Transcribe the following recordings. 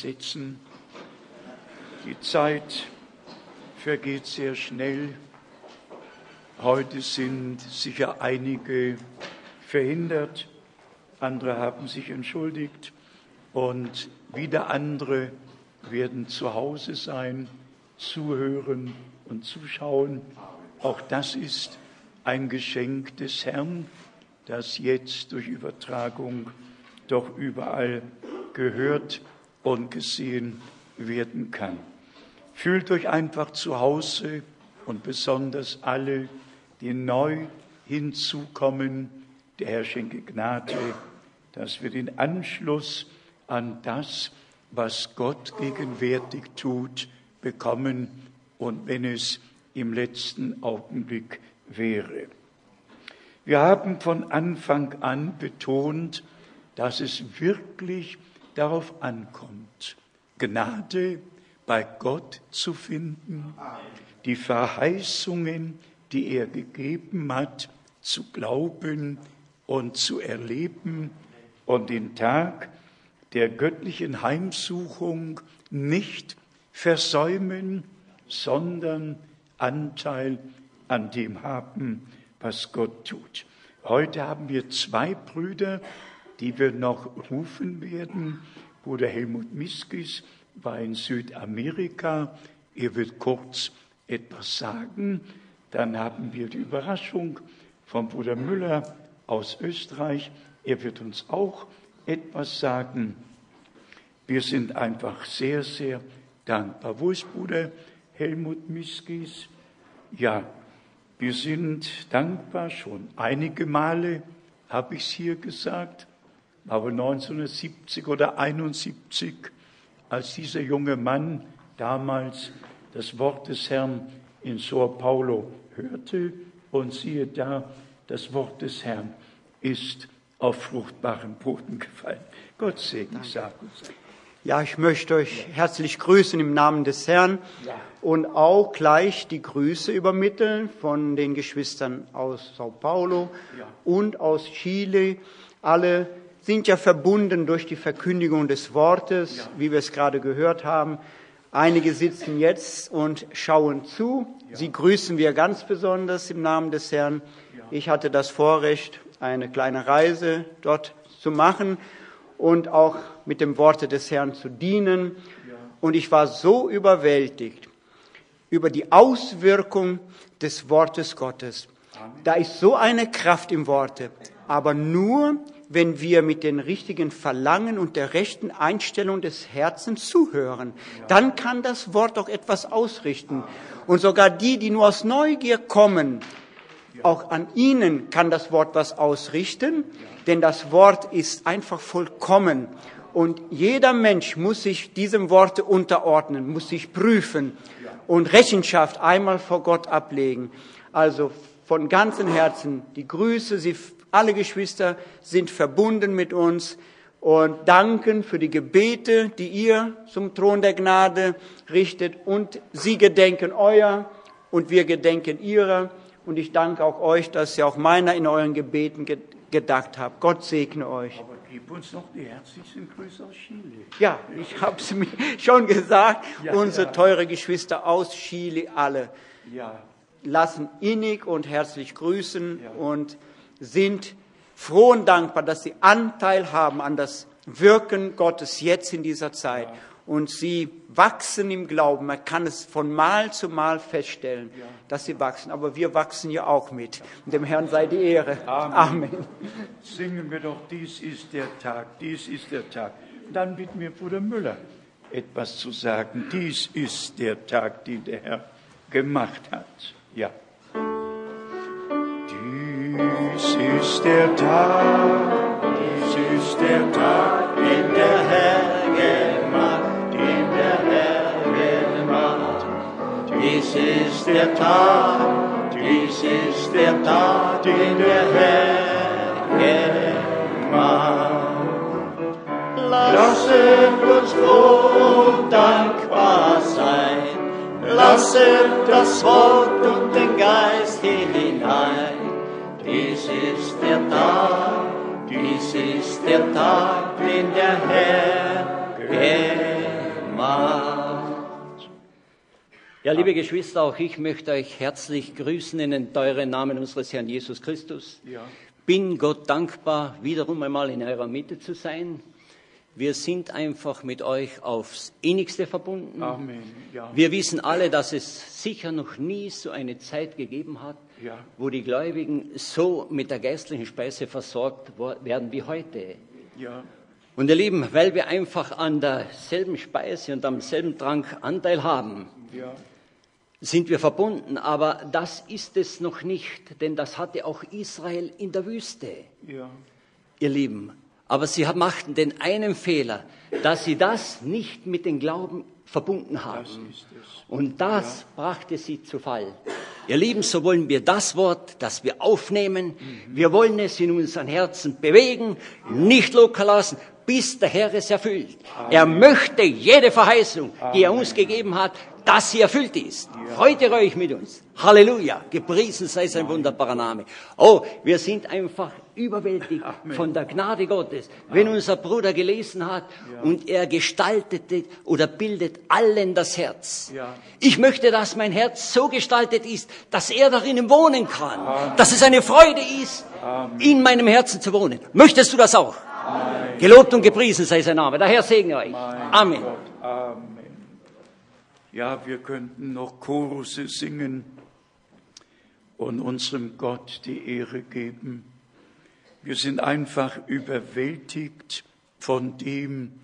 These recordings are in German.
setzen. Die Zeit vergeht sehr schnell. Heute sind sicher einige verhindert, andere haben sich entschuldigt und wieder andere werden zu Hause sein, zuhören und zuschauen. Auch das ist ein Geschenk des Herrn, das jetzt durch Übertragung doch überall gehört und gesehen werden kann. Fühlt euch einfach zu Hause und besonders alle, die neu hinzukommen, der Herr schenke Gnade, dass wir den Anschluss an das, was Gott gegenwärtig tut, bekommen und wenn es im letzten Augenblick wäre. Wir haben von Anfang an betont, dass es wirklich darauf ankommt, Gnade bei Gott zu finden, die Verheißungen, die er gegeben hat, zu glauben und zu erleben und den Tag der göttlichen Heimsuchung nicht versäumen, sondern Anteil an dem haben, was Gott tut. Heute haben wir zwei Brüder, die wir noch rufen werden. Bruder Helmut Miskis war in Südamerika. Er wird kurz etwas sagen. Dann haben wir die Überraschung von Bruder Müller aus Österreich. Er wird uns auch etwas sagen. Wir sind einfach sehr, sehr dankbar. Wo ist Bruder Helmut Miskis? Ja, wir sind dankbar. Schon einige Male habe ich es hier gesagt, aber 1970 oder 71, als dieser junge Mann damals das Wort des Herrn in Sao Paulo hörte und siehe da, das Wort des Herrn ist auf fruchtbaren Boden gefallen. Gott segne, sag uns. Ja, ich möchte euch herzlich grüßen im Namen des Herrn und auch gleich die Grüße übermitteln von den Geschwistern aus Sao Paulo und aus Chile. Alle sind ja verbunden durch die Verkündigung des Wortes, wie wir es gerade gehört haben. Einige sitzen jetzt und schauen zu. Sie grüßen wir ganz besonders im Namen des Herrn. Ich hatte das Vorrecht, eine kleine Reise dort zu machen und auch mit dem Worte des Herrn zu dienen. Und ich war so überwältigt über die Auswirkung des Wortes Gottes. Da ist so eine Kraft im Worte, aber nur, wenn wir mit den richtigen Verlangen und der rechten Einstellung des Herzens zuhören. Dann kann das Wort auch etwas ausrichten. Und sogar die, die nur aus Neugier kommen, auch an ihnen kann das Wort was ausrichten, denn das Wort ist einfach vollkommen. Und jeder Mensch muss sich diesem Worte unterordnen, muss sich prüfen und Rechenschaft einmal vor Gott ablegen. Also von ganzem Herzen die Grüße, Sie alle Geschwister sind verbunden mit uns und danken für die Gebete, die ihr zum Thron der Gnade richtet und sie gedenken euer und wir gedenken ihrer. Und ich danke auch euch, dass ihr auch meiner in euren Gebeten gedacht habt. Gott segne euch. Aber gib uns noch die herzlichsten Grüße aus Chile. Ja, ich habe es mir schon gesagt. Ja, Unsere ja. teure Geschwister aus Chile alle Ja, lassen innig und herzlich grüßen und sind froh und dankbar, dass sie Anteil haben an das Wirken Gottes jetzt in dieser Zeit. Und sie wachsen im Glauben. Man kann es von Mal zu Mal feststellen, dass sie wachsen. Aber wir wachsen ja auch mit. Und dem Herrn sei die Ehre. Amen. Amen. singen wir doch, dies ist der Tag, dies ist der Tag. Dann bitten wir Bruder Müller etwas zu sagen. Dies ist der Tag, den der Herr gemacht hat. Ja. Dies ist der Tag, dies ist der Tag, den der Herr gemacht, den der Herr gemacht. Dies ist der Tag, dies ist der Tag, den der Herr gemacht. Lasset uns froh und dankbar sein, lasset das Wort und den Geist hinein. Dies ist der Tag, dies ist der Tag, den der Herr gemacht. Macht. Ja, liebe Geschwister, auch ich möchte euch herzlich grüßen in den teuren Namen unseres Herrn Jesus Christus. Ja. Bin Gott dankbar, wiederum einmal in eurer Mitte zu sein. Wir sind einfach mit euch aufs innigste verbunden. Amen. Ja. Wir wissen alle, dass es sicher noch nie so eine Zeit gegeben hat, Ja. wo die Gläubigen so mit der geistlichen Speise versorgt werden wie heute. Ja. Und ihr Lieben, weil wir einfach an derselben Speise und am selben Trank Anteil haben, Ja. sind wir verbunden. Aber das ist es noch nicht, denn das hatte auch Israel in der Wüste, Ja. ihr Lieben. Aber sie machten den einen Fehler, dass sie das nicht mit dem Glauben verbunden haben. Und das brachte sie zu Fall. Ihr Lieben, so wollen wir das Wort, das wir aufnehmen, wir wollen es in unseren Herzen bewegen, nicht locker lassen, bis der Herr es erfüllt. Er möchte jede Verheißung, die er uns gegeben hat, dass sie erfüllt ist. Heute euch mit uns. Halleluja. Gepriesen sei sein wunderbarer Name. Oh, wir sind einfach überwältigt von der Gnade Gottes. Wenn unser Bruder gelesen hat und er gestaltete oder bildet allen das Herz. Ich möchte, dass mein Herz so gestaltet ist, dass er darin wohnen kann. Dass es eine Freude ist, in meinem Herzen zu wohnen. Möchtest du das auch? Gelobt und gepriesen sei sein Name. Der Herr segne euch. Amen. Amen. Ja, wir könnten noch Chorusse singen und unserem Gott die Ehre geben. Wir sind einfach überwältigt von dem,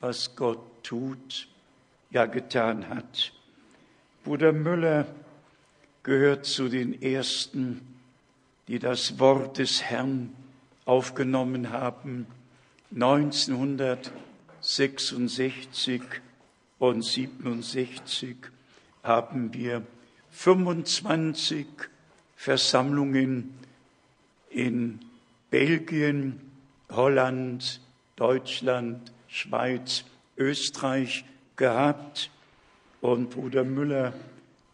was Gott tut, ja getan hat. Bruder Müller gehört zu den Ersten, die das Wort des Herrn aufgenommen haben, 1966 und 67 haben wir 25 Versammlungen in Belgien, Holland, Deutschland, Schweiz, Österreich gehabt. Und Bruder Müller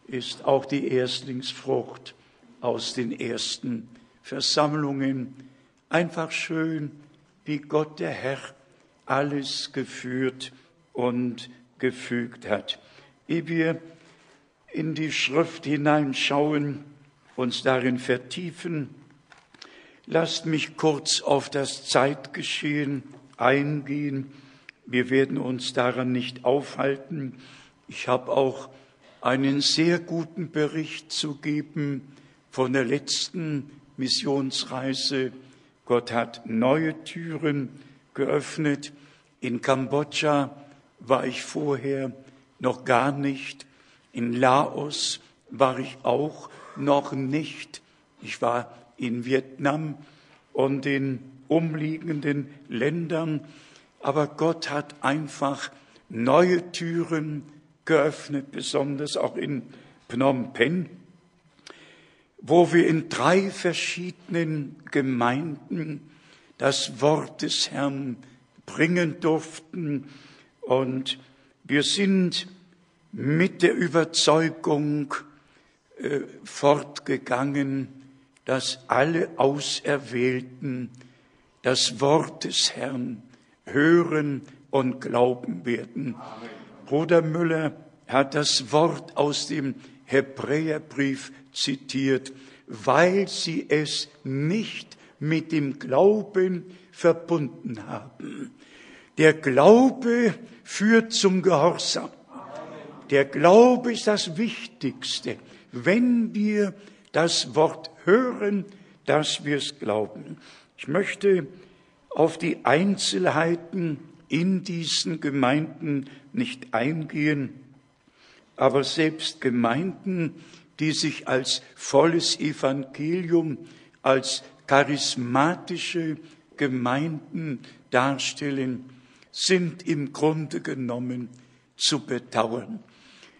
ist auch die Erstlingsfrucht aus den ersten Versammlungen. Einfach schön, wie Gott der Herr alles geführt und gefügt hat. Ehe wir in die Schrift hineinschauen, uns darin vertiefen, lasst mich kurz auf das Zeitgeschehen eingehen. Wir werden uns daran nicht aufhalten. Ich habe auch einen sehr guten Bericht zu geben von der letzten Missionsreise. Gott hat neue Türen geöffnet. In Kambodscha war ich vorher noch gar nicht. In Laos war ich auch noch nicht. Ich war in Vietnam und in umliegenden Ländern. Aber Gott hat einfach neue Türen geöffnet, besonders auch in Phnom Penh, wo wir in drei verschiedenen Gemeinden das Wort des Herrn bringen durften. Und wir sind mit der Überzeugung äh, fortgegangen, dass alle Auserwählten das Wort des Herrn hören und glauben werden. Bruder Müller hat das Wort aus dem Hebräerbrief zitiert, weil sie es nicht mit dem Glauben verbunden haben. Der Glaube führt zum Gehorsam. Der Glaube ist das Wichtigste, wenn wir das Wort hören, dass wir es glauben. Ich möchte auf die Einzelheiten in diesen Gemeinden nicht eingehen, aber selbst Gemeinden, die sich als volles Evangelium, als charismatische Gemeinden darstellen, sind im Grunde genommen zu bedauern.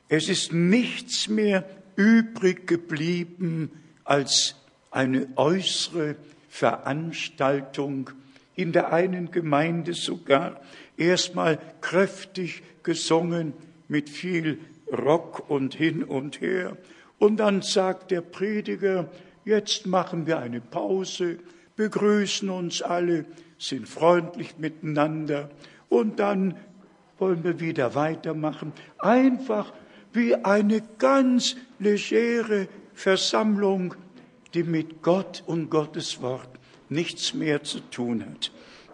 Es ist nichts mehr übrig geblieben als eine äußere Veranstaltung, in der einen Gemeinde sogar erstmal kräftig gesungen mit viel Rock und hin und her. Und dann sagt der Prediger, jetzt machen wir eine Pause, begrüßen uns alle, sind freundlich miteinander und dann wollen wir wieder weitermachen. Einfach wie eine ganz legere Versammlung, die mit Gott und Gottes Wort nichts mehr zu tun hat.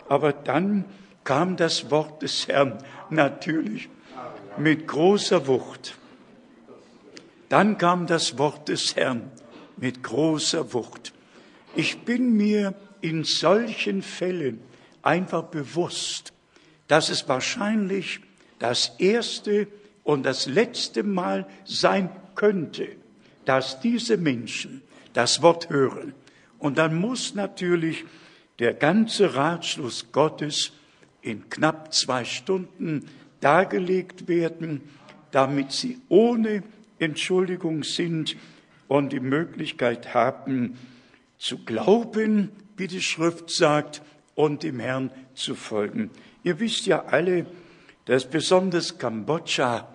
Aber dann kam das Wort des Herrn natürlich mit großer Wucht. Dann kam das Wort des Herrn mit großer Wucht. Ich bin mir in solchen Fällen einfach bewusst, dass es wahrscheinlich das erste und das letzte Mal sein könnte, dass diese Menschen das Wort hören. Und dann muss natürlich der ganze Ratschluss Gottes in knapp zwei Stunden dargelegt werden, damit sie ohne Entschuldigung sind und die Möglichkeit haben, zu glauben, wie die Schrift sagt, und dem Herrn zu folgen. Ihr wisst ja alle, dass besonders Kambodscha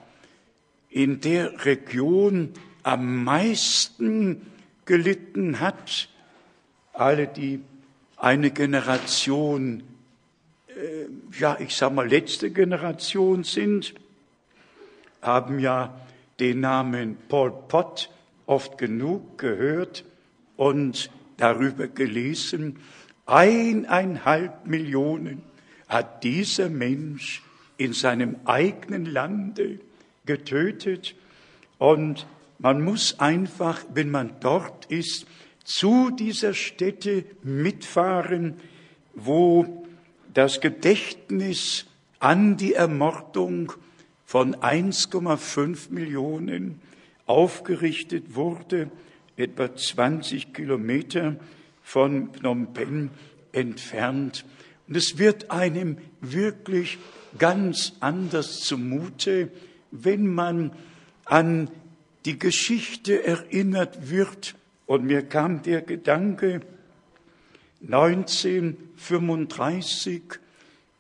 in der Region am meisten gelitten hat. Alle, die eine Generation, äh, ja, ich sag mal, letzte Generation sind, haben ja den Namen Pol Pot oft genug gehört und darüber gelesen. Eineinhalb Millionen hat dieser Mensch in seinem eigenen Lande getötet. Und man muss einfach, wenn man dort ist, zu dieser Stätte mitfahren, wo das Gedächtnis an die Ermordung von 1,5 Millionen aufgerichtet wurde, etwa 20 Kilometer von Phnom Penh entfernt. Und es wird einem wirklich ganz anders zumute, wenn man an die Geschichte erinnert wird. Und mir kam der Gedanke, 1935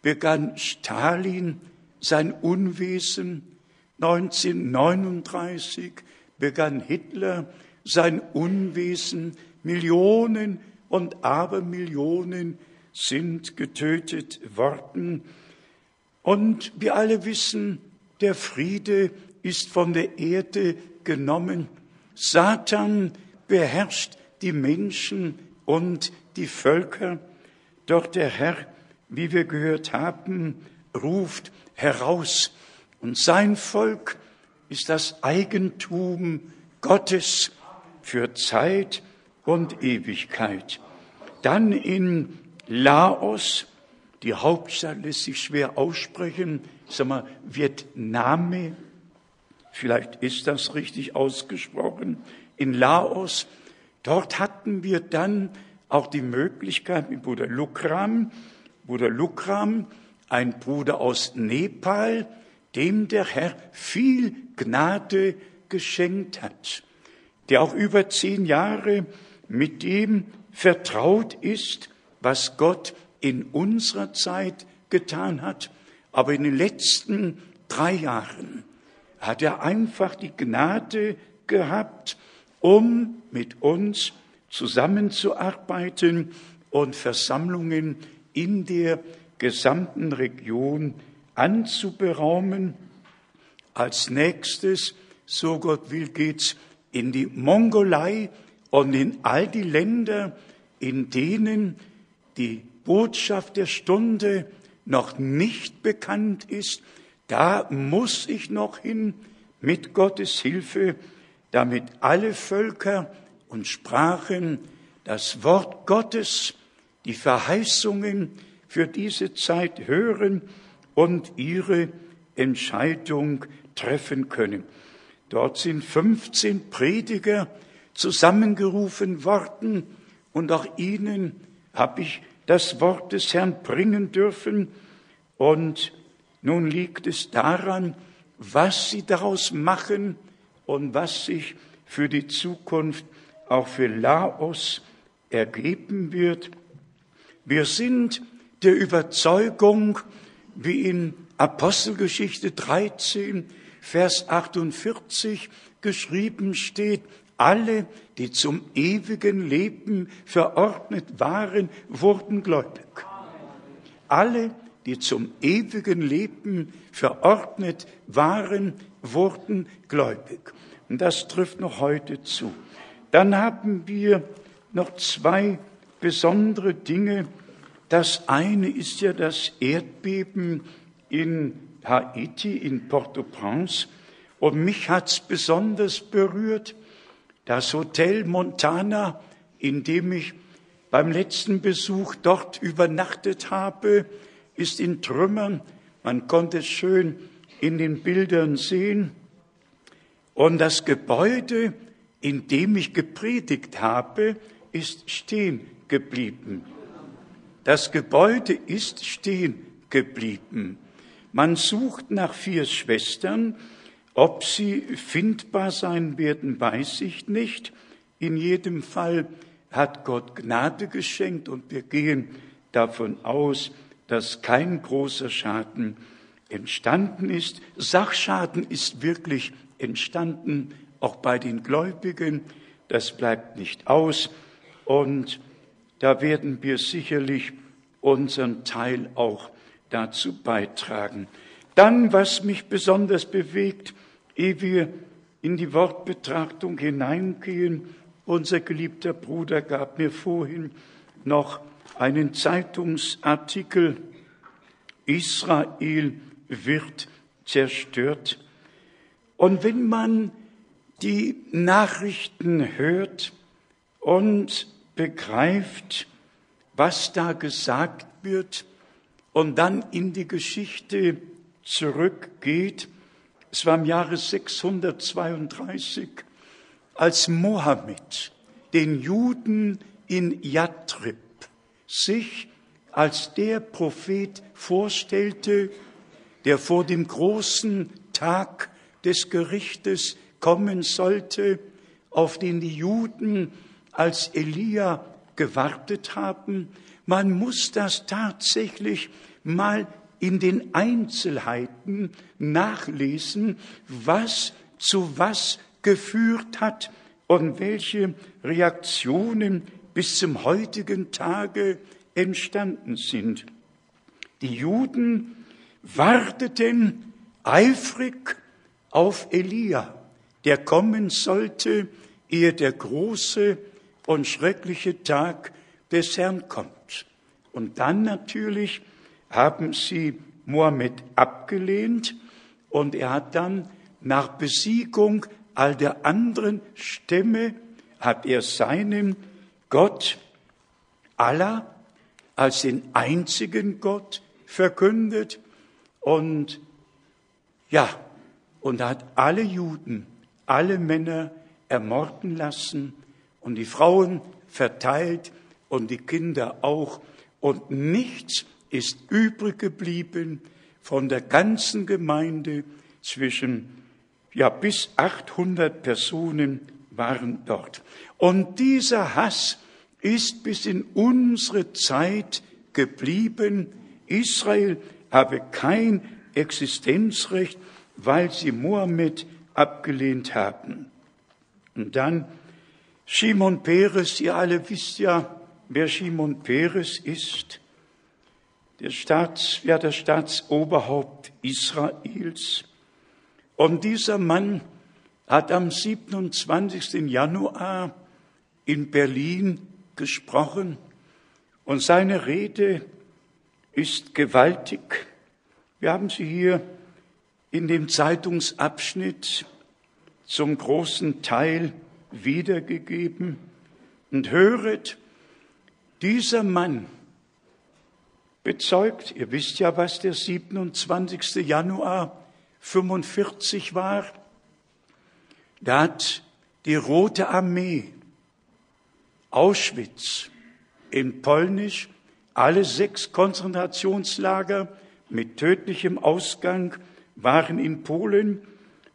begann Stalin sein Unwesen, 1939 begann Hitler sein Unwesen, Millionen und Abermillionen sind getötet worden. Und wir alle wissen, der Friede ist von der Erde genommen. Satan beherrscht die Menschen und die Völker. Doch der Herr, wie wir gehört haben, ruft heraus. Und sein Volk ist das Eigentum Gottes für Zeit und Ewigkeit. Dann in Laos, die Hauptstadt lässt sich schwer aussprechen, sag mal, Vietname, vielleicht ist das richtig ausgesprochen, in Laos. Dort hatten wir dann auch die Möglichkeit mit Bruder Lukram, Bruder Lukram, ein Bruder aus Nepal, dem der Herr viel Gnade geschenkt hat, der auch über zehn Jahre mit dem vertraut ist, was Gott in unserer Zeit getan hat. Aber in den letzten drei Jahren hat er einfach die Gnade gehabt, um mit uns zusammenzuarbeiten und Versammlungen in der gesamten Region anzuberaumen. Als nächstes, so Gott will, geht's in die Mongolei und in all die Länder, in denen die Botschaft der Stunde noch nicht bekannt ist, da muss ich noch hin mit Gottes Hilfe, damit alle Völker und Sprachen das Wort Gottes, die Verheißungen für diese Zeit hören und ihre Entscheidung treffen können. Dort sind 15 Prediger zusammengerufen worden und auch ihnen habe ich das Wort des Herrn bringen dürfen und nun liegt es daran, was sie daraus machen und was sich für die Zukunft auch für Laos ergeben wird. Wir sind der Überzeugung, wie in Apostelgeschichte 13, Vers 48 geschrieben steht, alle, die zum ewigen Leben verordnet waren, wurden gläubig. Alle, die zum ewigen Leben verordnet waren, wurden gläubig. Und das trifft noch heute zu. Dann haben wir noch zwei besondere Dinge. Das eine ist ja das Erdbeben in Haiti, in Port-au-Prince. Und mich hat's besonders berührt. Das Hotel Montana, in dem ich beim letzten Besuch dort übernachtet habe, ist in Trümmern. Man konnte es schön in den Bildern sehen. Und das Gebäude, in dem ich gepredigt habe, ist stehen geblieben. Das Gebäude ist stehen geblieben. Man sucht nach vier Schwestern. Ob sie findbar sein werden, weiß ich nicht. In jedem Fall hat Gott Gnade geschenkt und wir gehen davon aus, dass kein großer Schaden entstanden ist. Sachschaden ist wirklich entstanden, auch bei den Gläubigen. Das bleibt nicht aus. Und da werden wir sicherlich unseren Teil auch dazu beitragen. Dann, was mich besonders bewegt, ehe wir in die Wortbetrachtung hineingehen, unser geliebter Bruder gab mir vorhin noch einen Zeitungsartikel, Israel wird zerstört. Und wenn man die Nachrichten hört und begreift, was da gesagt wird und dann in die Geschichte zurückgeht, es war im Jahre 632, als Mohammed den Juden in Yathrib sich als der Prophet vorstellte, der vor dem großen Tag des Gerichtes kommen sollte, auf den die Juden als Elia gewartet haben. Man muss das tatsächlich mal in den Einzelheiten nachlesen, was zu was geführt hat und welche Reaktionen bis zum heutigen Tage entstanden sind. Die Juden warteten eifrig auf Elia, der kommen sollte, ehe der große und schreckliche Tag des Herrn kommt. Und dann natürlich haben sie Mohammed abgelehnt und er hat dann nach Besiegung all der anderen Stämme hat er seinen Gott Allah als den einzigen Gott verkündet und ja, und hat alle Juden, alle Männer ermorden lassen und die Frauen verteilt und die Kinder auch und nichts ist übrig geblieben von der ganzen Gemeinde zwischen ja, bis 800 Personen waren dort. Und dieser Hass ist bis in unsere Zeit geblieben. Israel habe kein Existenzrecht, weil sie Mohammed abgelehnt haben. Und dann Shimon Peres, ihr alle wisst ja, wer Shimon Peres ist. Der Staats, ja, der Staatsoberhaupt Israels. Und dieser Mann hat am 27. Januar in Berlin gesprochen und seine Rede ist gewaltig. Wir haben sie hier in dem Zeitungsabschnitt zum großen Teil wiedergegeben und höret, dieser Mann bezeugt, ihr wisst ja, was der 27. Januar 45 war, da hat die Rote Armee Auschwitz in Polnisch alle sechs Konzentrationslager mit tödlichem Ausgang waren in Polen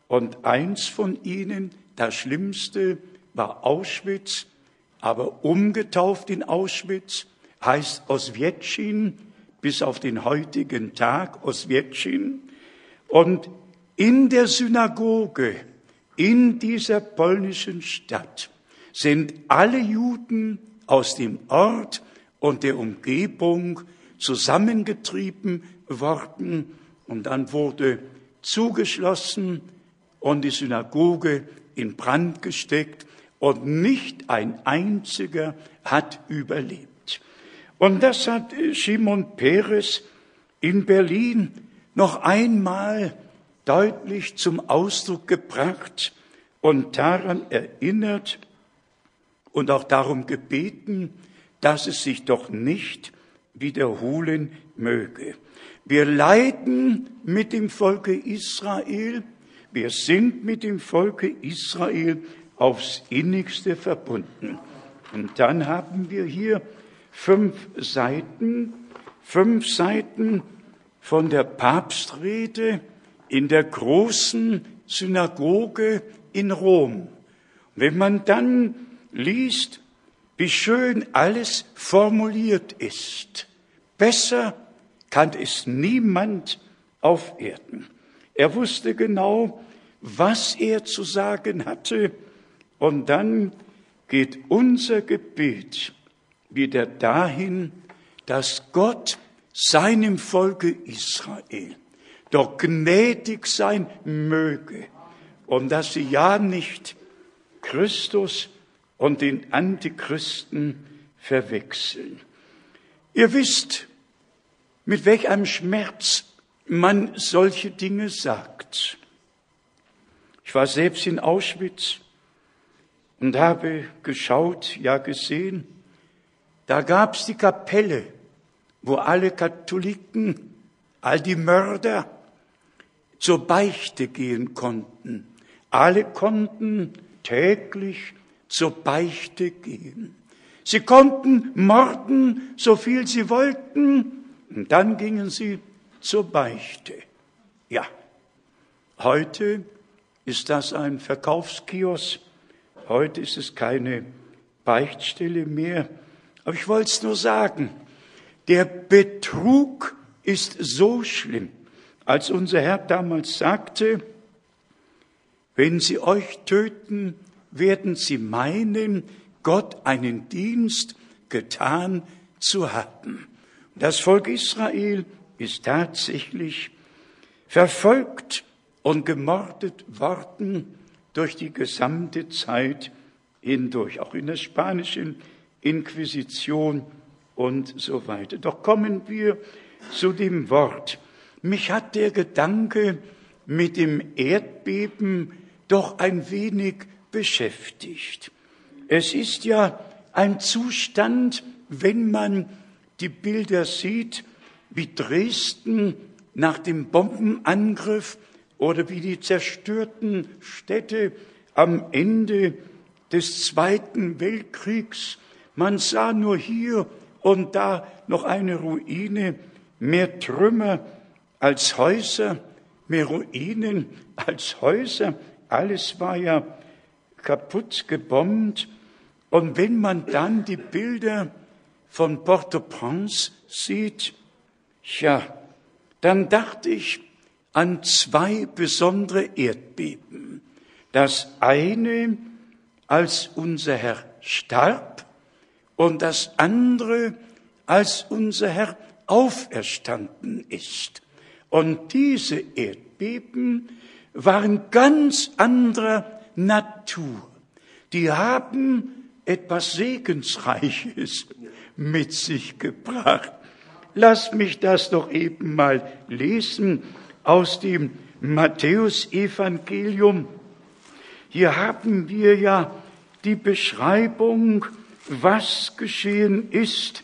und eins von ihnen, das schlimmste, war Auschwitz, aber umgetauft in Auschwitz heißt Oswiecin bis auf den heutigen Tag Oswiecin und in der Synagoge in dieser polnischen Stadt sind alle Juden aus dem Ort und der Umgebung zusammengetrieben worden. Und dann wurde zugeschlossen und die Synagoge in Brand gesteckt. Und nicht ein einziger hat überlebt. Und das hat Shimon Peres in Berlin noch einmal deutlich zum Ausdruck gebracht und daran erinnert und auch darum gebeten, dass es sich doch nicht wiederholen möge. Wir leiden mit dem Volke Israel, wir sind mit dem Volke Israel aufs innigste verbunden. Und dann haben wir hier fünf Seiten, fünf Seiten von der Papstrede in der großen Synagoge in Rom. Wenn man dann liest, wie schön alles formuliert ist, besser kann es niemand auf Erden. Er wusste genau, was er zu sagen hatte, und dann geht unser Gebet wieder dahin, dass Gott seinem Volke Israel doch gnädig sein möge und dass sie ja nicht Christus und den Antichristen verwechseln. Ihr wisst, mit welch einem Schmerz man solche Dinge sagt. Ich war selbst in Auschwitz und habe geschaut, ja gesehen, da gab's die Kapelle, wo alle Katholiken, all die Mörder zur Beichte gehen konnten. Alle konnten täglich zur Beichte gehen. Sie konnten morden, so viel sie wollten, und dann gingen sie zur Beichte. Ja, heute ist das ein Verkaufskiosk, heute ist es keine Beichtstelle mehr. Aber ich wollte es nur sagen, der Betrug ist so schlimm, als unser Herr damals sagte, wenn sie euch töten, werden sie meinen, Gott einen Dienst getan zu haben. Das Volk Israel ist tatsächlich verfolgt und gemordet worden durch die gesamte Zeit hindurch, auch in der spanischen Inquisition und so weiter. Doch kommen wir zu dem Wort. Mich hat der Gedanke mit dem Erdbeben doch ein wenig beschäftigt. Es ist ja ein Zustand, wenn man die Bilder sieht, wie Dresden nach dem Bombenangriff oder wie die zerstörten Städte am Ende des Zweiten Weltkriegs. Man sah nur hier und da noch eine Ruine, mehr Trümmer als Häuser, mehr Ruinen als Häuser. Alles war ja kaputt gebombt. Und wenn man dann die Bilder von Port-au-Prince sieht, ja, dann dachte ich an zwei besondere Erdbeben. Das eine, als unser Herr starb und das andere, als unser Herr auferstanden ist. Und diese Erdbeben waren ganz anderer Natur. Die haben etwas Segensreiches mit sich gebracht. Lass mich das doch eben mal lesen aus dem Matthäusevangelium. Hier haben wir ja die Beschreibung, was geschehen ist,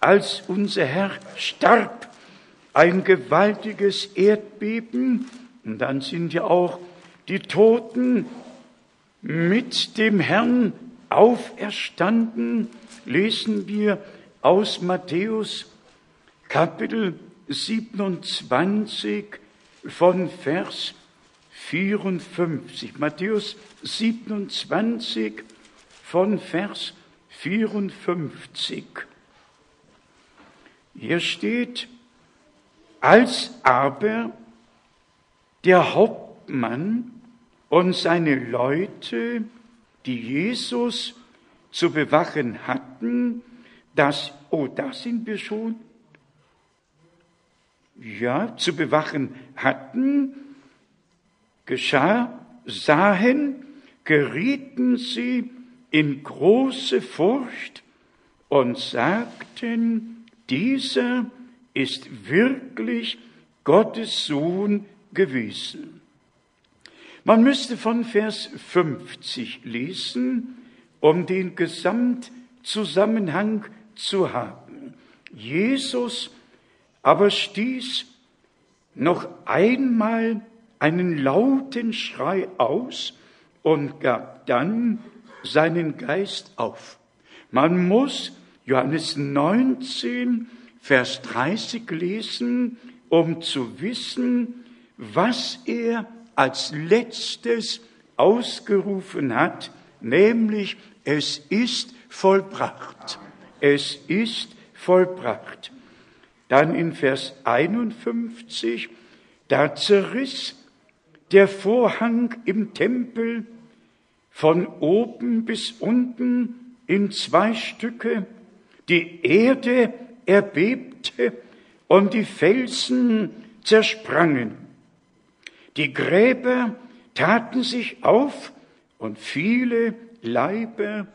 als unser Herr starb. Ein gewaltiges Erdbeben. Und dann sind ja auch die Toten mit dem Herrn auferstanden, lesen wir aus Matthäus Kapitel 27 von Vers 54. Matthäus 27 von Vers 54. Hier steht, als aber der Hauptmann und seine Leute, die Jesus zu bewachen hatten, dass, oh, da sind wir schon, ja, zu bewachen hatten, geschah, sahen, gerieten sie in große Furcht und sagten, dieser ist wirklich Gottes Sohn gewesen. Man müsste von Vers 50 lesen, um den Gesamtzusammenhang zu haben. Jesus aber stieß noch einmal einen lauten Schrei aus und gab dann seinen Geist auf. Man muss Johannes 19, Vers 30 lesen, um zu wissen, was er als letztes ausgerufen hat, nämlich es ist vollbracht. Es ist vollbracht. Dann in Vers 51, da zerriss der Vorhang im Tempel von oben bis unten in zwei Stücke, die Erde erbebte und die Felsen zersprangen. Die Gräber taten sich auf und viele Leiber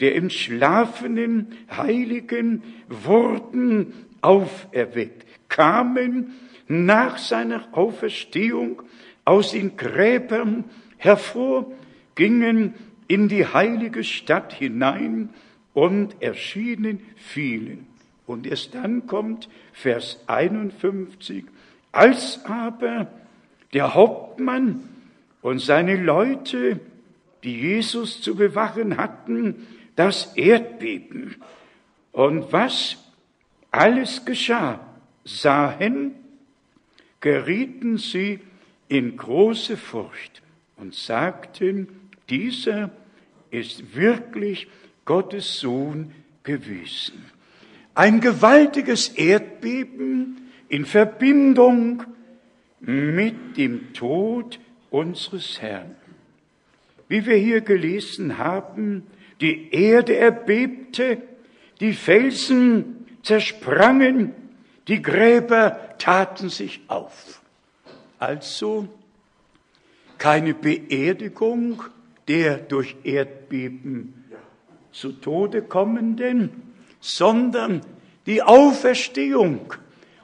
der entschlafenen Heiligen wurden auferweckt, kamen nach seiner Auferstehung aus den Gräbern hervor, gingen in die heilige Stadt hinein und erschienen vielen. Und erst dann kommt Vers 51, als aber der Hauptmann und seine Leute, die Jesus zu bewachen hatten, das Erdbeben. Und was alles geschah, sahen, gerieten sie in große Furcht und sagten, dieser ist wirklich Gottes Sohn gewesen. Ein gewaltiges Erdbeben in Verbindung mit dem Tod unseres Herrn. Wie wir hier gelesen haben, die Erde erbebte, die Felsen zersprangen, die Gräber taten sich auf. Also keine Beerdigung der durch Erdbeben zu Tode kommenden, sondern die Auferstehung.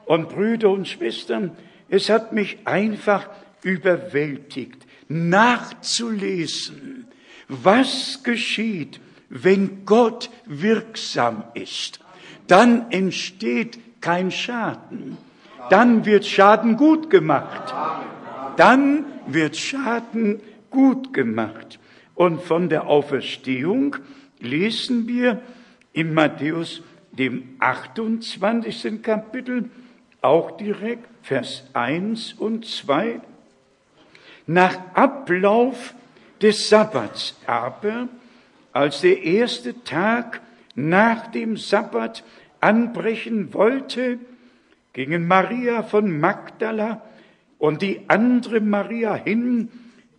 Und Brüder und Schwestern, es hat mich einfach überwältigt, nachzulesen, was geschieht, wenn Gott wirksam ist. Dann entsteht kein Schaden. Dann wird Schaden gut gemacht. Dann wird Schaden gut gemacht. Und von der Auferstehung lesen wir in Matthäus dem 28. Kapitel auch direkt Vers 1 und 2. Nach Ablauf des Sabbats aber, als der erste Tag nach dem Sabbat anbrechen wollte, gingen Maria von Magdala und die andere Maria hin,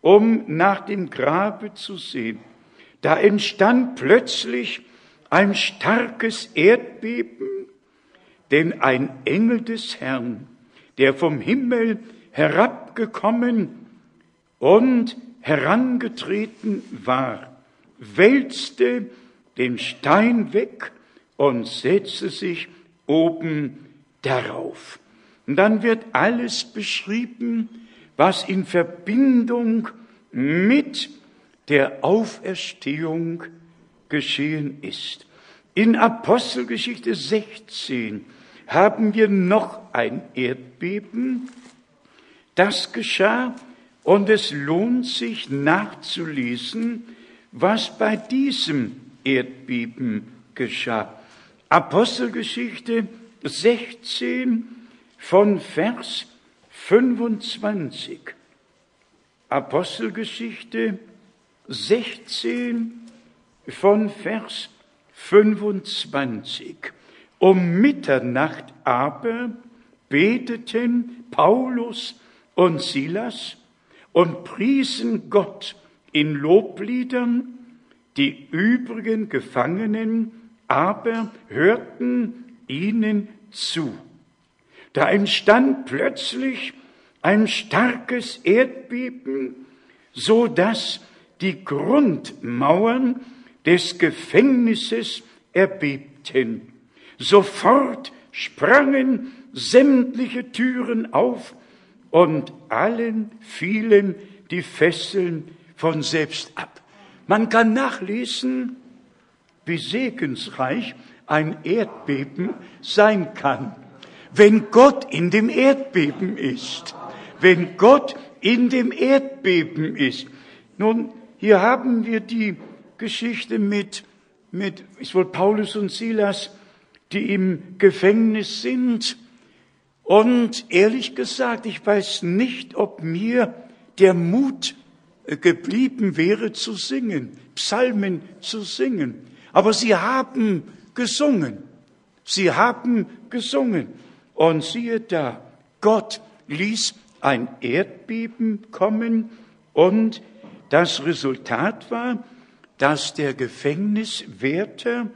um nach dem Grabe zu sehen. Da entstand plötzlich ein starkes Erdbeben, denn ein Engel des Herrn, der vom Himmel herabgekommen und herangetreten war, wälzte den Stein weg und setzte sich oben darauf. Und dann wird alles beschrieben, was in Verbindung mit der Auferstehung geschehen ist. In Apostelgeschichte 16 haben wir noch ein Erdbeben. Das geschah und es lohnt sich nachzulesen, was bei diesem Erdbeben geschah. Apostelgeschichte 16 von Vers 25. Apostelgeschichte 16 von Vers 25. Um Mitternacht aber beteten Paulus und Silas und priesen Gott in Lobliedern, die übrigen Gefangenen aber hörten ihnen zu. Da entstand plötzlich ein starkes Erdbeben, so dass die Grundmauern des Gefängnisses erbebten. Sofort sprangen sämtliche Türen auf und allen fielen die Fesseln von selbst ab. Man kann nachlesen, wie segensreich ein Erdbeben sein kann, wenn Gott in dem Erdbeben ist. Wenn Gott in dem Erdbeben ist. Nun, hier haben wir die Geschichte mit, mit, ist wohl Paulus und Silas, die im Gefängnis sind. Und ehrlich gesagt, ich weiß nicht, ob mir der Mut geblieben wäre zu singen, Psalmen zu singen. Aber sie haben gesungen. Sie haben gesungen. Und siehe da, Gott ließ ein Erdbeben kommen und das Resultat war, dass der Gefängniswärter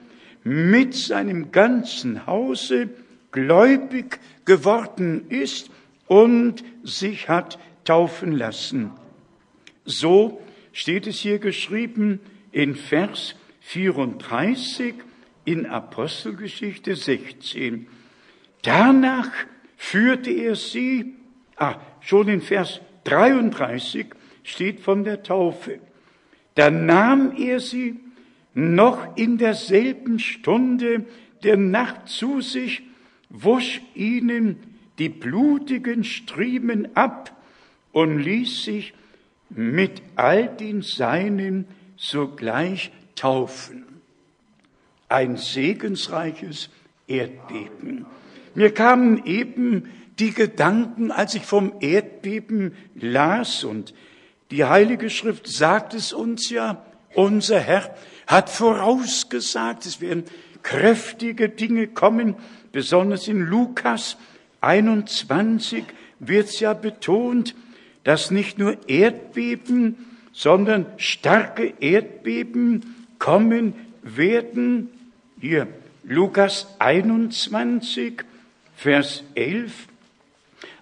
mit seinem ganzen Hause gläubig geworden ist und sich hat taufen lassen. So steht es hier geschrieben in Vers 34 in Apostelgeschichte 16. Danach führte er sie, ah, schon in Vers 33 steht von der Taufe. Da nahm er sie noch in derselben Stunde der Nacht zu sich, wusch ihnen die blutigen Striemen ab und ließ sich mit all den Seinen sogleich taufen. Ein segensreiches Erdbeben. Mir kamen eben die Gedanken, als ich vom Erdbeben las und die Heilige Schrift sagt es uns ja, unser Herr hat vorausgesagt, es werden kräftige Dinge kommen, besonders in Lukas 21 wird es ja betont, dass nicht nur Erdbeben, sondern starke Erdbeben kommen werden. Hier, Lukas 21, Vers 11.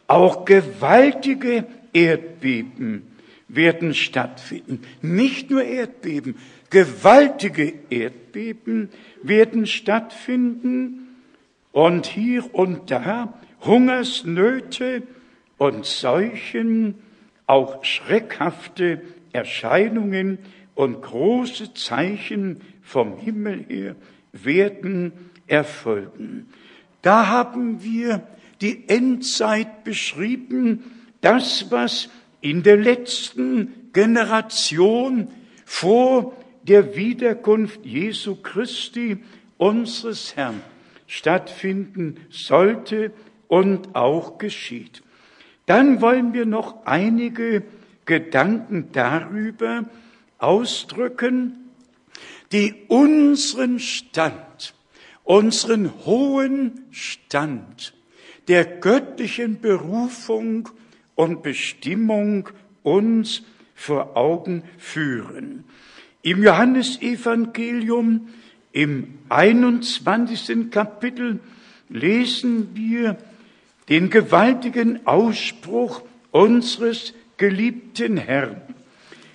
Auch gewaltige Erdbeben werden stattfinden. Nicht nur Erdbeben, gewaltige Erdbeben werden stattfinden und hier und da Hungersnöte und Seuchen, auch schreckhafte Erscheinungen und große Zeichen vom Himmel her werden erfolgen. Da haben wir die Endzeit beschrieben, das, was in der letzten Generation vor der Wiederkunft Jesu Christi, unseres Herrn, stattfinden sollte und auch geschieht. Dann wollen wir noch einige Gedanken darüber ausdrücken, die unseren Stand, unseren hohen Stand der göttlichen Berufung und Bestimmung uns vor Augen führen. Im Johannesevangelium im 21. Kapitel lesen wir den gewaltigen Ausspruch unseres geliebten Herrn,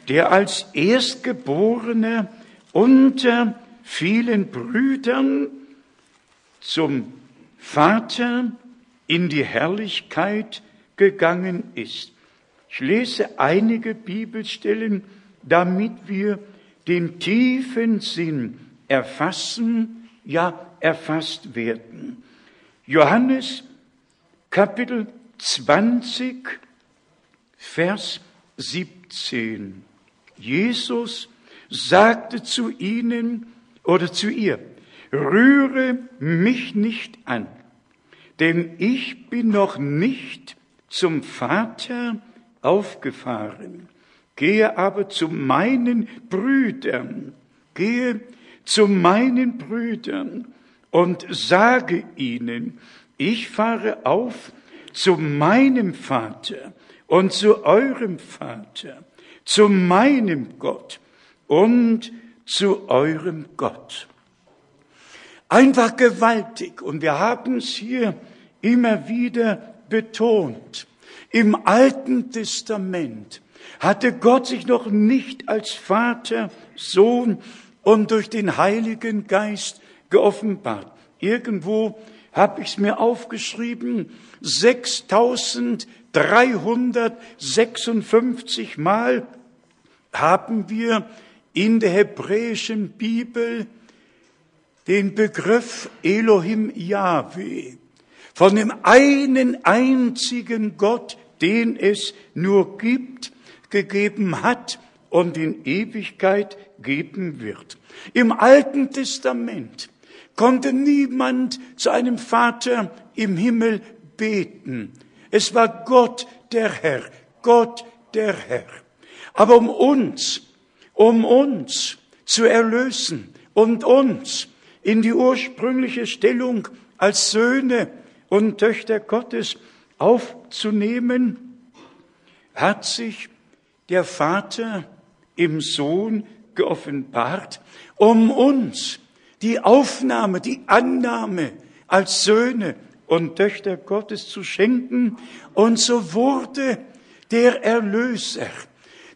der als Erstgeborener unter vielen Brüdern zum Vater in die Herrlichkeit gegangen ist. Ich lese einige Bibelstellen, damit wir den tiefen Sinn erfassen, ja erfasst werden. Johannes Kapitel 20, Vers 17. Jesus sagte zu ihnen oder zu ihr, rühre mich nicht an, denn ich bin noch nicht zum Vater aufgefahren. Gehe aber zu meinen Brüdern, gehe zu meinen Brüdern und sage ihnen, ich fahre auf zu meinem Vater und zu eurem Vater, zu meinem Gott und zu eurem Gott. Einfach gewaltig. Und wir haben es hier immer wieder betont. Im Alten Testament hatte Gott sich noch nicht als Vater, Sohn und durch den Heiligen Geist geoffenbart. Irgendwo habe ich es mir aufgeschrieben, 6356 Mal haben wir in der hebräischen Bibel den Begriff Elohim Yahweh von dem einen einzigen Gott, den es nur gibt, gegeben hat und in Ewigkeit geben wird. Im Alten Testament konnte niemand zu einem Vater im Himmel beten. Es war Gott der Herr, Gott der Herr. Aber um uns, um uns zu erlösen und uns in die ursprüngliche Stellung als Söhne und Töchter Gottes aufzunehmen, hat sich der Vater im Sohn geoffenbart, um uns die Aufnahme, die Annahme als Söhne und Töchter Gottes zu schenken. Und so wurde der Erlöser,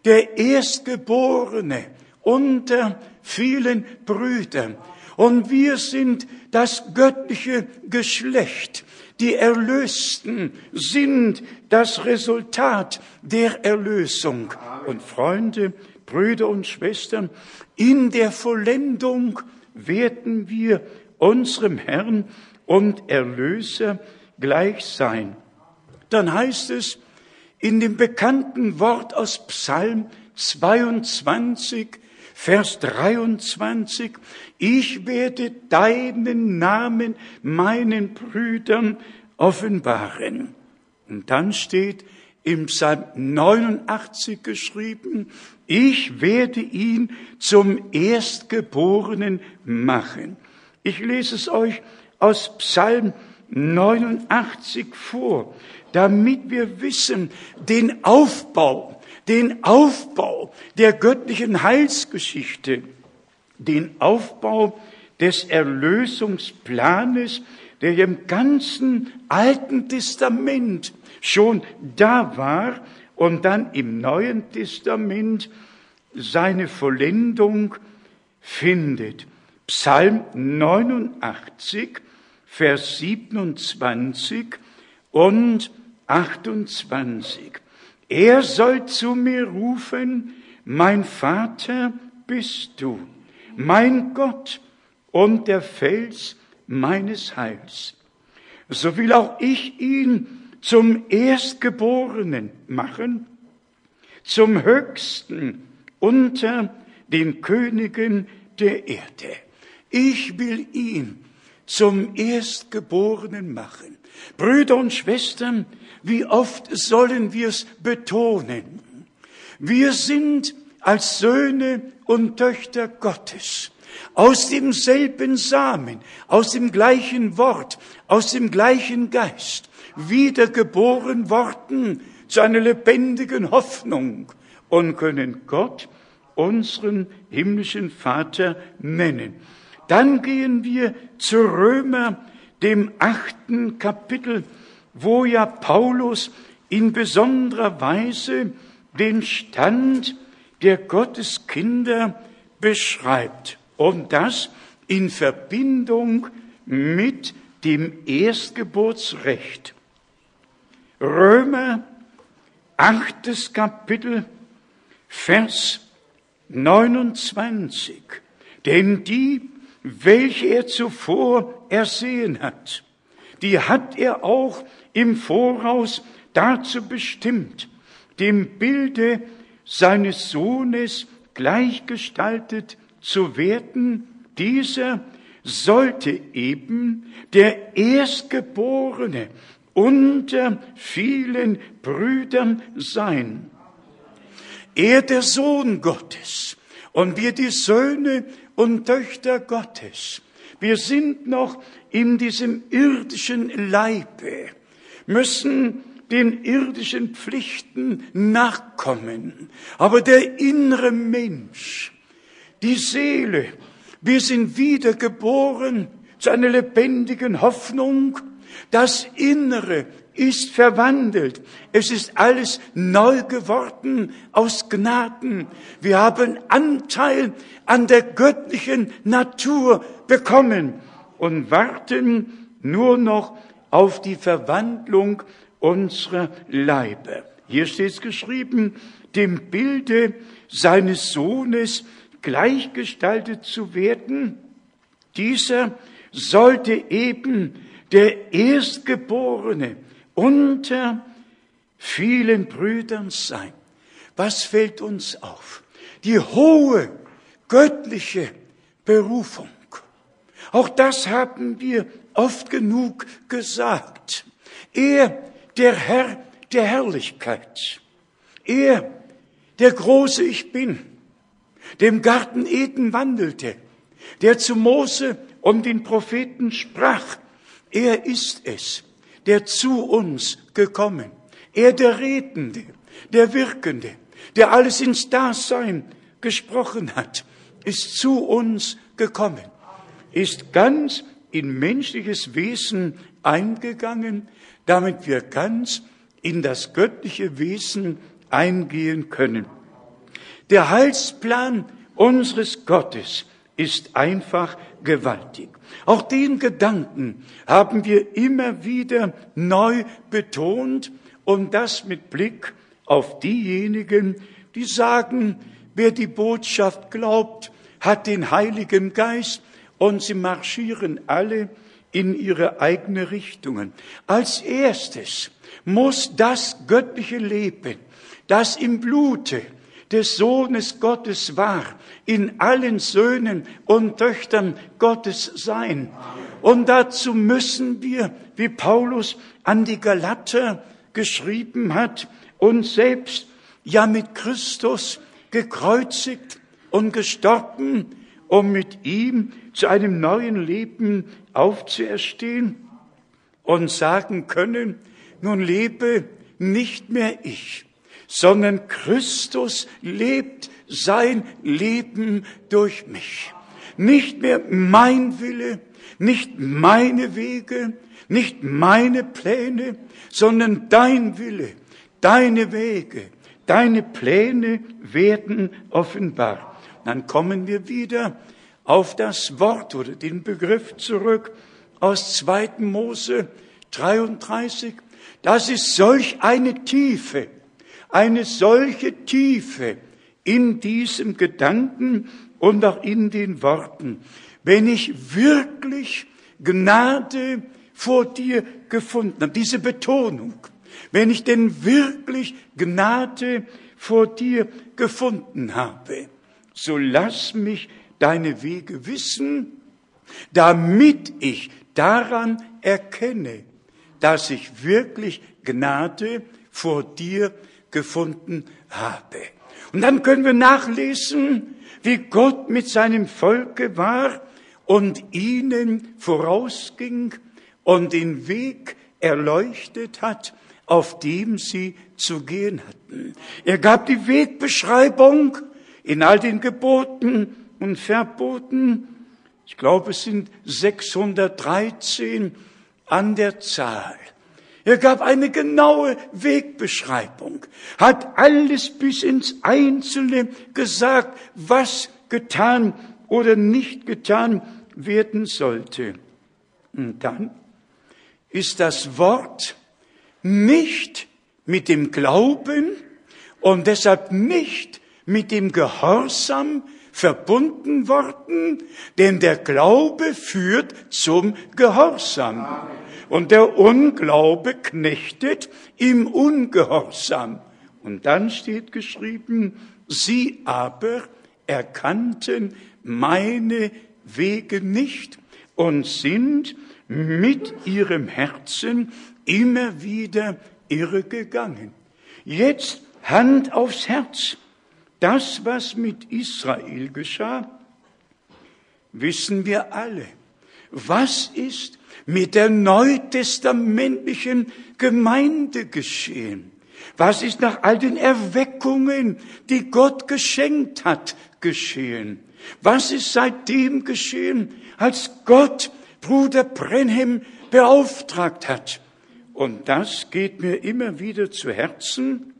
der Erstgeborene unter vielen Brüdern. Und wir sind das göttliche Geschlecht. Die Erlösten sind das Resultat der Erlösung. Und Freunde, Brüder und Schwestern, in der Vollendung werden wir unserem Herrn und Erlöser gleich sein. Dann heißt es in dem bekannten Wort aus Psalm 22, Vers 23, ich werde deinen Namen meinen Brüdern offenbaren. Und dann steht im Psalm 89 geschrieben, ich werde ihn zum Erstgeborenen machen. Ich lese es euch aus Psalm 89 vor, damit wir wissen, den Aufbau, den Aufbau der göttlichen Heilsgeschichte, den Aufbau des Erlösungsplanes, der im ganzen Alten Testament schon da war und dann im Neuen Testament seine Vollendung findet. Psalm 89, Vers 27 und 28. Er soll zu mir rufen, mein Vater bist du, mein Gott und der Fels meines Heils. So will auch ich ihn zum Erstgeborenen machen, zum Höchsten unter den Königen der Erde. Ich will ihn zum Erstgeborenen machen. Brüder und Schwestern, wie oft sollen wir es betonen? Wir sind als Söhne und Töchter Gottes aus demselben Samen, aus dem gleichen Wort, aus dem gleichen Geist wiedergeboren worden zu einer lebendigen Hoffnung und können Gott unseren himmlischen Vater nennen. Dann gehen wir zu Römer, dem achten Kapitel, wo ja Paulus in besonderer Weise den Stand der Gotteskinder beschreibt. Und das in Verbindung mit dem Erstgeburtsrecht. Römer, achtes Kapitel, Vers 29. Denn die, welche er zuvor ersehen hat, die hat er auch im Voraus dazu bestimmt, dem Bilde seines Sohnes gleichgestaltet zu werden. Dieser sollte eben der Erstgeborene unter vielen Brüdern sein. Er der Sohn Gottes und wir die Söhne und Töchter Gottes. Wir sind noch in diesem irdischen Leibe, müssen den irdischen Pflichten nachkommen. Aber der innere Mensch, die Seele, wir sind wiedergeboren zu einer lebendigen Hoffnung, Das Innere ist verwandelt. Es ist alles neu geworden aus Gnaden. Wir haben Anteil an der göttlichen Natur bekommen und warten nur noch auf die Verwandlung unserer Leibe. Hier steht es geschrieben, dem Bilde seines Sohnes gleichgestaltet zu werden. Dieser sollte eben der Erstgeborene unter vielen Brüdern sein. Was fällt uns auf? Die hohe göttliche Berufung. Auch das haben wir oft genug gesagt. Er, der Herr der Herrlichkeit. Er, der große Ich bin, dem Garten Eden wandelte, der zu Mose und den Propheten sprach. Er ist es, der zu uns gekommen. Er der Redende, der Wirkende, der alles ins Dasein gesprochen hat, ist zu uns gekommen, ist ganz in menschliches Wesen eingegangen, damit wir ganz in das göttliche Wesen eingehen können. Der Heilsplan unseres Gottes ist einfach gewaltig. Auch den Gedanken haben wir immer wieder neu betont und das mit Blick auf diejenigen, die sagen, wer die Botschaft glaubt, hat den Heiligen Geist und sie marschieren alle in ihre eigene Richtungen. Als erstes muss das göttliche Leben, das im Blute des Sohnes Gottes war, in allen Söhnen und Töchtern Gottes sein. Und dazu müssen wir, wie Paulus an die Galater geschrieben hat, uns selbst ja mit Christus gekreuzigt und gestorben, um mit ihm zu einem neuen Leben aufzuerstehen und sagen können, nun lebe nicht mehr ich, sondern Christus lebt sein Leben durch mich. Nicht mehr mein Wille, nicht meine Wege, nicht meine Pläne, sondern dein Wille, deine Wege, deine Pläne werden offenbar. Dann kommen wir wieder auf das Wort oder den Begriff zurück aus 2. Mose 33. Das ist solch eine Tiefe, eine solche Tiefe in diesem Gedanken und auch in den Worten. Wenn ich wirklich Gnade vor dir gefunden habe, diese Betonung, wenn ich denn wirklich Gnade vor dir gefunden habe, so lass mich deine Wege wissen, damit ich daran erkenne, dass ich wirklich Gnade vor dir gefunden habe. Und dann können wir nachlesen, wie Gott mit seinem Volke war und ihnen vorausging und den Weg erleuchtet hat, auf dem sie zu gehen hatten. Er gab die Wegbeschreibung in all den Geboten und Verboten. Ich glaube, es sind 613 an der Zahl. Er gab eine genaue Wegbeschreibung, hat alles bis ins Einzelne gesagt, was getan oder nicht getan werden sollte. Und dann ist das Wort nicht mit dem Glauben und deshalb nicht mit dem Gehorsam verbunden worden, denn der Glaube führt zum Gehorsam. Und der Unglaube knechtet im Ungehorsam. Und dann steht geschrieben, sie aber erkannten meine Wege nicht und sind mit ihrem Herzen immer wieder irregegangen. Jetzt Hand aufs Herz. Das, was mit Israel geschah, wissen wir alle. Was ist mit der neutestamentlichen Gemeinde geschehen? Was ist nach all den Erweckungen, die Gott geschenkt hat, geschehen? Was ist seitdem geschehen, als Gott Bruder Brenhem beauftragt hat. Und das geht mir immer wieder zu Herzen,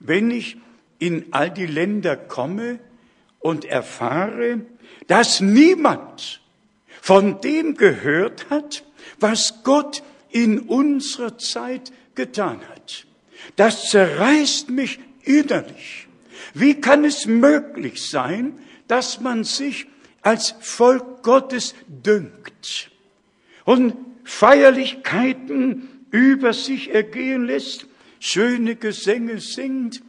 wenn ich in all die Länder komme und erfahre, dass niemand von dem gehört hat, was Gott in unserer Zeit getan hat. Das zerreißt mich innerlich. Wie kann es möglich sein, dass man sich als Volk Gottes dünkt und Feierlichkeiten über sich ergehen lässt, schöne Gesänge singt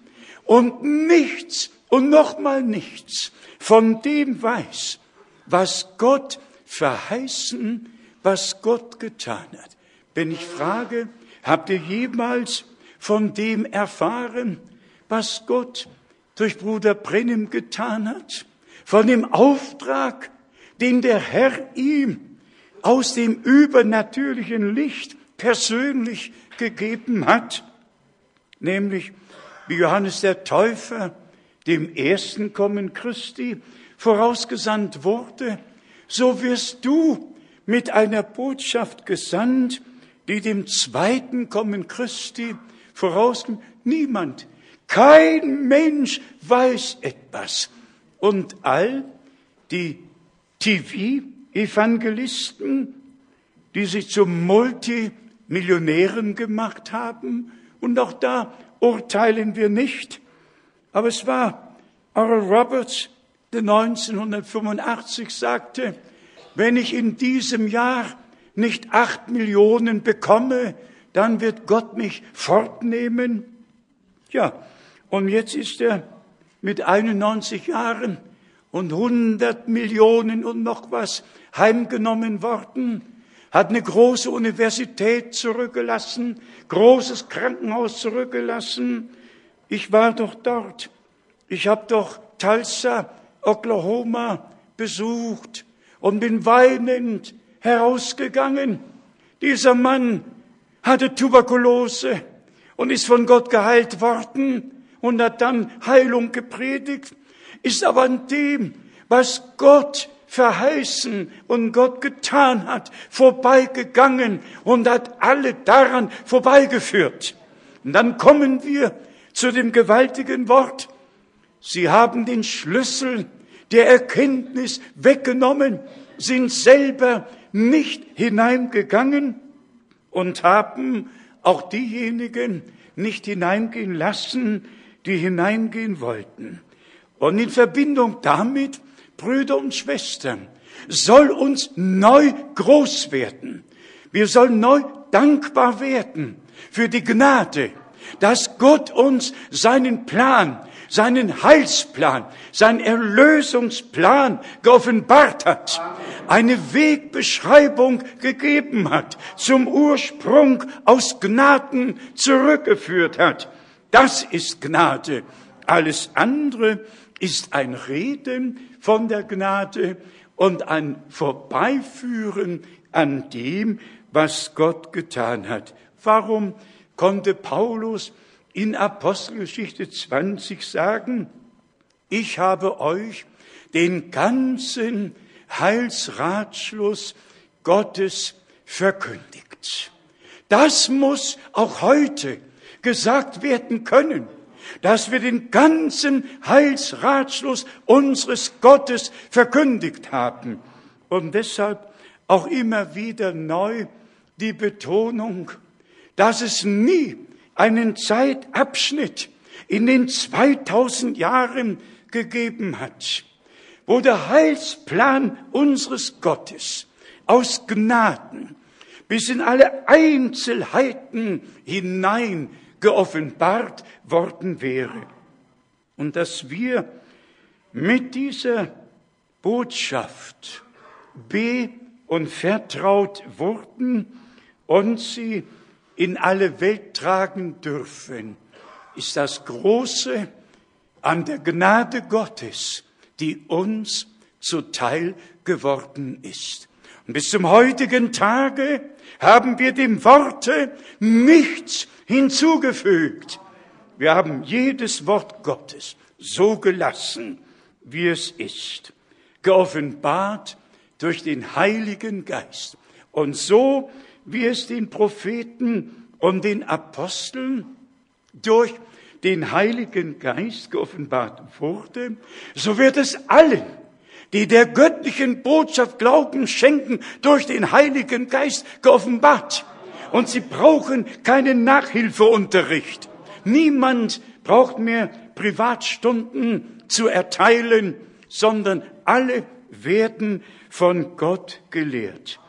und nichts und nochmal nichts von dem weiß, was Gott verheißen, was Gott getan hat. Wenn ich frage, habt ihr jemals von dem erfahren, was Gott durch Bruder Brennim getan hat? Von dem Auftrag, den der Herr ihm aus dem übernatürlichen Licht persönlich gegeben hat? Nämlich, wie Johannes der Täufer dem ersten Kommen Christi vorausgesandt wurde, so wirst du mit einer Botschaft gesandt, die dem zweiten Kommen Christi vorausgeht. Niemand, kein Mensch weiß etwas. Und all die TV-Evangelisten, die sich zu Multimillionären gemacht haben, und auch da urteilen wir nicht, aber es war Oral Roberts, der 1985 sagte, wenn ich in diesem Jahr nicht acht Millionen bekomme, dann wird Gott mich fortnehmen. Ja, und jetzt ist er mit 91 Jahren und 100 Millionen und noch was heimgenommen worden, hat eine große Universität zurückgelassen, großes Krankenhaus zurückgelassen. Ich war doch dort. Ich habe doch Tulsa, Oklahoma besucht und bin weinend herausgegangen. Dieser Mann hatte Tuberkulose und ist von Gott geheilt worden und hat dann Heilung gepredigt, ist aber an dem, was Gott verheißen und Gott getan hat, vorbeigegangen und hat alle daran vorbeigeführt. Und dann kommen wir zu dem gewaltigen Wort. Sie haben den Schlüssel der Erkenntnis weggenommen, sind selber nicht hineingegangen und haben auch diejenigen nicht hineingehen lassen, die hineingehen wollten. Und in Verbindung damit, Brüder und Schwestern, soll uns neu groß werden. Wir sollen neu dankbar werden für die Gnade, dass Gott uns seinen Plan, seinen Heilsplan, seinen Erlösungsplan geoffenbart hat, eine Wegbeschreibung gegeben hat, zum Ursprung aus Gnaden zurückgeführt hat. Das ist Gnade. Alles andere ist ein Reden von der Gnade und ein Vorbeiführen an dem, was Gott getan hat. Warum konnte Paulus in Apostelgeschichte 20 sagen, ich habe euch den ganzen Heilsratschluss Gottes verkündigt. Das muss auch heute gesagt werden können, dass wir den ganzen Heilsratschluss unseres Gottes verkündigt haben. Und deshalb auch immer wieder neu die Betonung, dass es nie einen Zeitabschnitt in den 2000 Jahren gegeben hat, wo der Heilsplan unseres Gottes aus Gnaden bis in alle Einzelheiten hinein geoffenbart worden wäre. Und dass wir mit dieser Botschaft be- und vertraut wurden und sie in alle Welt tragen dürfen, ist das Große an der Gnade Gottes, die uns zuteil geworden ist. Und bis zum heutigen Tage haben wir dem Worte nichts hinzugefügt. Wir haben jedes Wort Gottes so gelassen, wie es ist, geoffenbart durch den Heiligen Geist Und so, wie es den Propheten und den Aposteln durch den Heiligen Geist geoffenbart wurde, so wird es allen, die der göttlichen Botschaft Glauben schenken, durch den Heiligen Geist geoffenbart. Und sie brauchen keinen Nachhilfeunterricht. Niemand braucht mehr Privatstunden zu erteilen, sondern alle werden von Gott gelehrt.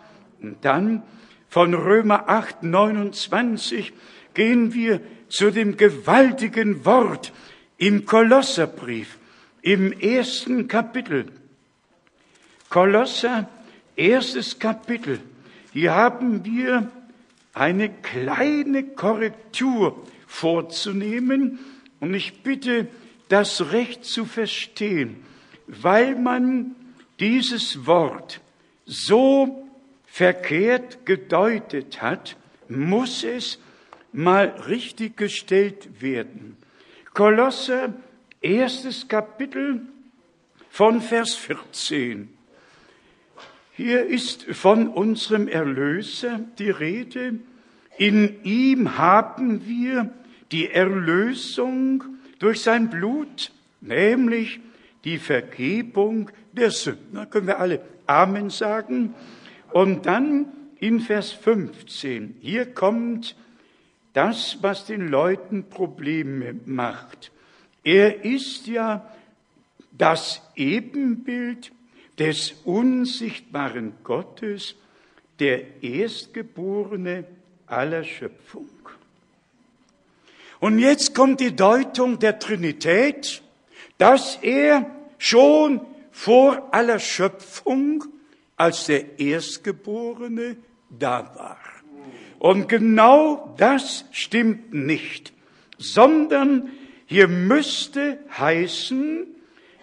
Und dann von Römer 8, 29 gehen wir zu dem gewaltigen Wort im Kolosserbrief, im ersten Kapitel. Kolosser, erstes Kapitel. Hier haben wir eine kleine Korrektur vorzunehmen und ich bitte, das Recht zu verstehen, weil man dieses Wort so verkehrt gedeutet hat, muss es mal richtig gestellt werden. Kolosser, erstes Kapitel von Vers 14. Hier ist von unserem Erlöser die Rede. In ihm haben wir die Erlösung durch sein Blut, nämlich die Vergebung der Sünden. Da können wir alle Amen sagen. Und dann in Vers 15, hier kommt das, was den Leuten Probleme macht. Er ist ja das Ebenbild des unsichtbaren Gottes, der Erstgeborene aller Schöpfung. Und jetzt kommt die Deutung der Trinität, dass er schon vor aller Schöpfung als der Erstgeborene da war. Und genau das stimmt nicht, sondern hier müsste heißen,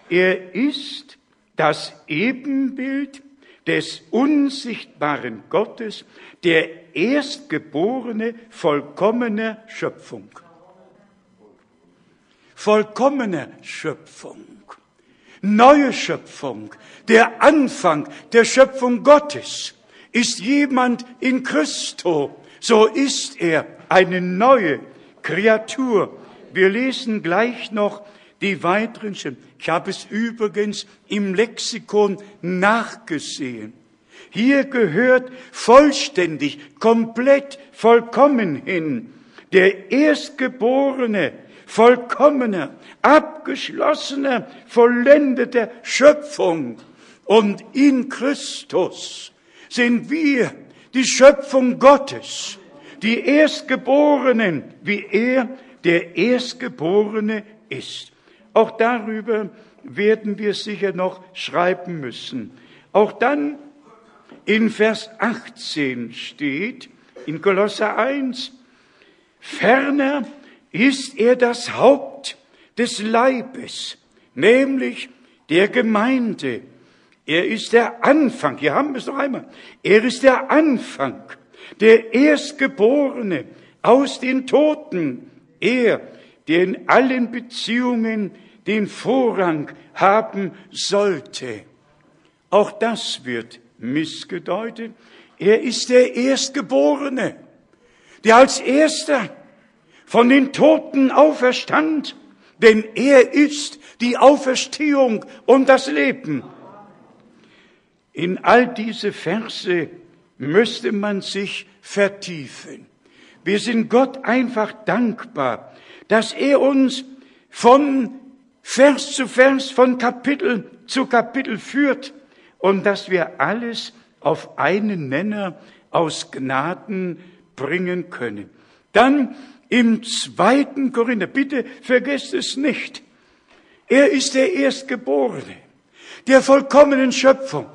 er ist das Ebenbild des unsichtbaren Gottes, der Erstgeborene vollkommener Schöpfung. Vollkommener Schöpfung. Neue Schöpfung. Der Anfang der Schöpfung Gottes ist jemand in Christo. So ist er eine neue Kreatur. Wir lesen gleich noch die weiteren Schritte. Ich habe es übrigens im Lexikon nachgesehen. Hier gehört vollständig, komplett, vollkommen hin. Der Erstgeborene, vollkommener, abgeschlossener, vollendeter Schöpfung. Und in Christus sind wir die Schöpfung Gottes, die Erstgeborenen, wie er der Erstgeborene ist. Auch darüber werden wir sicher noch schreiben müssen. Auch dann in Vers 18 steht, in Kolosser 1, ferner ist er das Haupt des Leibes, nämlich der Gemeinde. Er ist der Anfang, hier haben wir es noch einmal, er ist der Anfang, der Erstgeborene aus den Toten, er, der in allen Beziehungen den Vorrang haben sollte. Auch das wird missgedeutet. Er ist der Erstgeborene, der als erster von den Toten auferstand, denn er ist die Auferstehung und das Leben. In all diese Verse müsste man sich vertiefen. Wir sind Gott einfach dankbar, dass er uns von Vers zu Vers, von Kapitel zu Kapitel führt und dass wir alles auf einen Nenner aus Gnaden bringen können. Dann im zweiten Korinther, bitte vergesst es nicht, er ist der Erstgeborene der vollkommenen Schöpfung.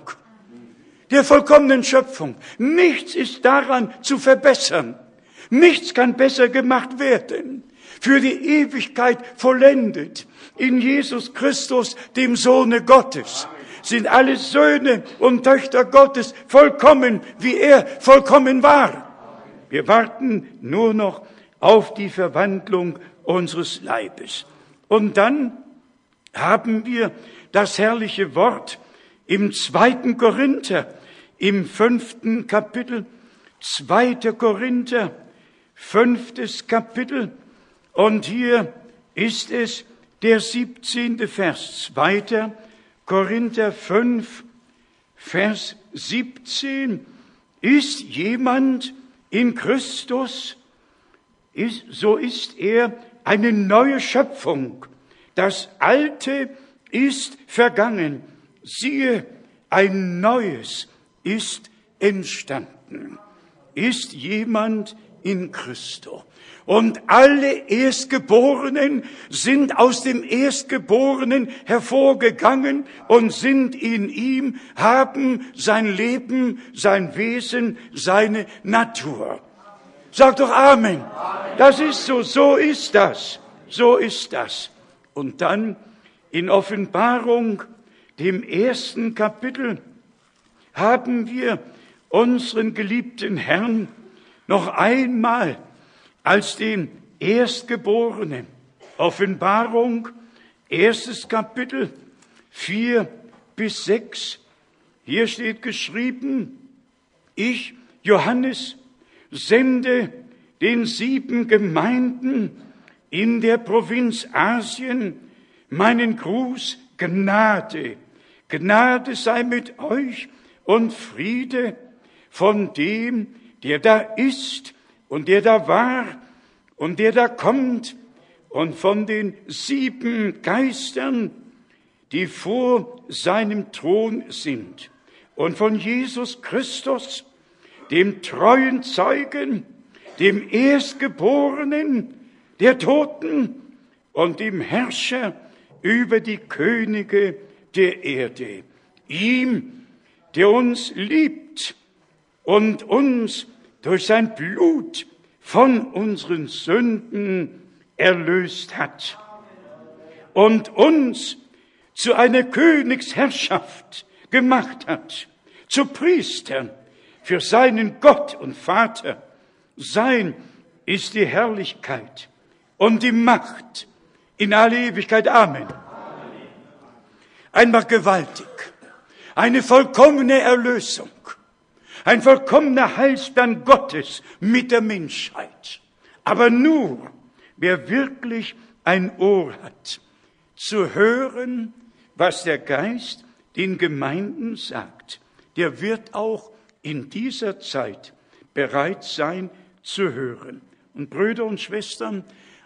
Der vollkommenen Schöpfung. Nichts ist daran zu verbessern. Nichts kann besser gemacht werden. Für die Ewigkeit vollendet in Jesus Christus, dem Sohne Gottes, sind alle Söhne und Töchter Gottes vollkommen, wie er vollkommen war. Wir warten nur noch auf die Verwandlung unseres Leibes. Und dann haben wir das herrliche Wort im zweiten Korinther, im fünften Kapitel, 2. Korinther, fünftes Kapitel, und hier ist es der 17. Vers, 2. Korinther 5, Vers 17. Ist jemand in Christus, ist, so ist er eine neue Schöpfung. Das Alte ist vergangen. Siehe, ein Neues ist entstanden. Ist jemand in Christo? Und alle Erstgeborenen sind aus dem Erstgeborenen hervorgegangen und sind in ihm, haben sein Leben, sein Wesen, seine Natur. Sag doch Amen. Das ist so, so ist das, so ist das. Und dann in Offenbarung, dem ersten Kapitel, haben wir unseren geliebten Herrn noch einmal als den Erstgeborenen. Offenbarung, erstes Kapitel, vier bis sechs. Hier steht geschrieben, ich, Johannes, sende den sieben Gemeinden in der Provinz Asien meinen Gruß, Gnade. Gnade sei mit euch und Friede von dem, der da ist und der da war und der da kommt und von den sieben Geistern, die vor seinem Thron sind und von Jesus Christus, dem treuen Zeugen, dem Erstgeborenen der Toten und dem Herrscher über die Könige der Erde. Ihm, der uns liebt und uns durch sein Blut von unseren Sünden erlöst hat und uns zu einer Königsherrschaft gemacht hat, zu Priestern für seinen Gott und Vater. Sein ist die Herrlichkeit und die Macht in alle Ewigkeit. Amen. Einmal gewaltig. Eine vollkommene Erlösung ein vollkommener Heilsplan Gottes mit der Menschheit. Aber nur, wer wirklich ein Ohr hat, zu hören, was der Geist den Gemeinden sagt, der wird auch in dieser Zeit bereit sein zu hören. Und Brüder und Schwestern,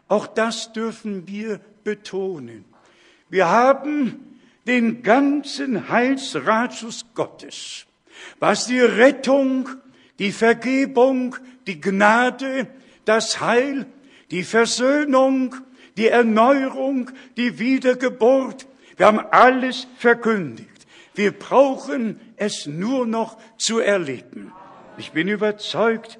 auch das dürfen wir betonen. Wir haben den ganzen Heilsratschluss Gottes was die Rettung, die Vergebung, die Gnade, das Heil, die Versöhnung, die Erneuerung, die Wiedergeburt, wir haben alles verkündigt. Wir brauchen es nur noch zu erleben. Ich bin überzeugt,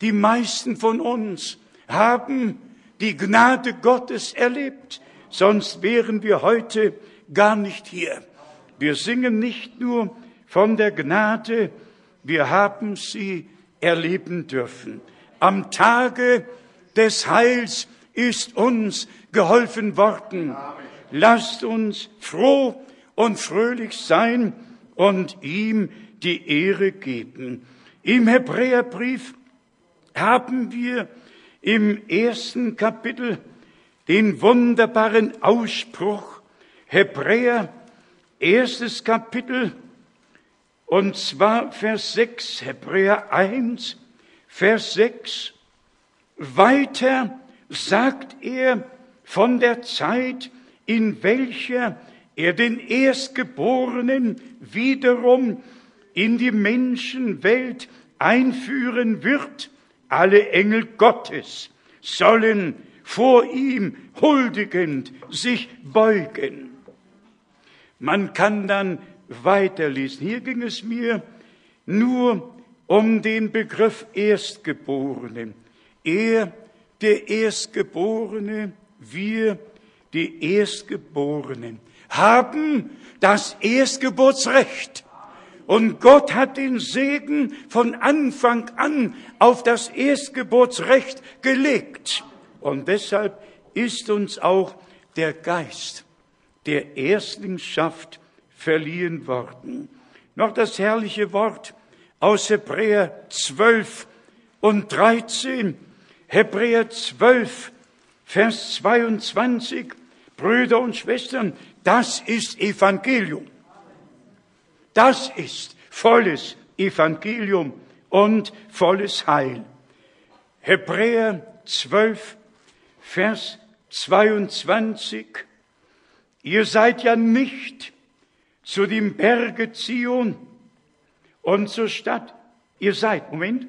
die meisten von uns haben die Gnade Gottes erlebt, sonst wären wir heute gar nicht hier. Wir singen nicht nur von der Gnade, wir haben sie erleben dürfen. Am Tage des Heils ist uns geholfen worden. Lasst uns froh und fröhlich sein und ihm die Ehre geben. Im Hebräerbrief haben wir im ersten Kapitel den wunderbaren Ausspruch Hebräer, erstes Kapitel, und zwar Vers 6, Hebräer 1, Vers 6. Weiter sagt er von der Zeit, in welcher er den Erstgeborenen wiederum in die Menschenwelt einführen wird. Alle Engel Gottes sollen vor ihm huldigend sich beugen. Man kann dann weiterlesen. Hier ging es mir nur um den Begriff Erstgeborene. Er, der Erstgeborene, wir, die Erstgeborenen, haben das Erstgeburtsrecht. Und Gott hat den Segen von Anfang an auf das Erstgeburtsrecht gelegt. Und deshalb ist uns auch der Geist der Erstlingschaft verliehen worden. Noch das herrliche Wort aus Hebräer 12 und 13. Hebräer 12, Vers 22. Brüder und Schwestern, das ist Evangelium. Das ist volles Evangelium und volles Heil. Hebräer 12, Vers 22. Ihr seid ja nicht zu dem Berge Zion und zur Stadt. Ihr seid, Moment,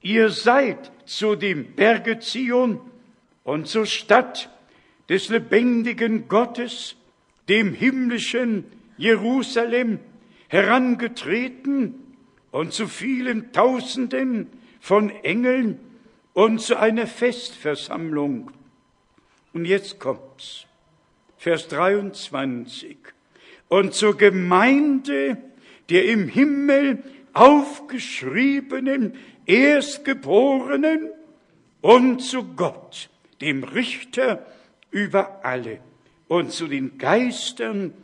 ihr seid zu dem Berge Zion und zur Stadt des lebendigen Gottes, dem himmlischen Jerusalem, herangetreten und zu vielen Tausenden von Engeln und zu einer Festversammlung. Und jetzt kommt's. Vers 23. Und zur Gemeinde der im Himmel aufgeschriebenen Erstgeborenen und zu Gott, dem Richter über alle, und zu den Geistern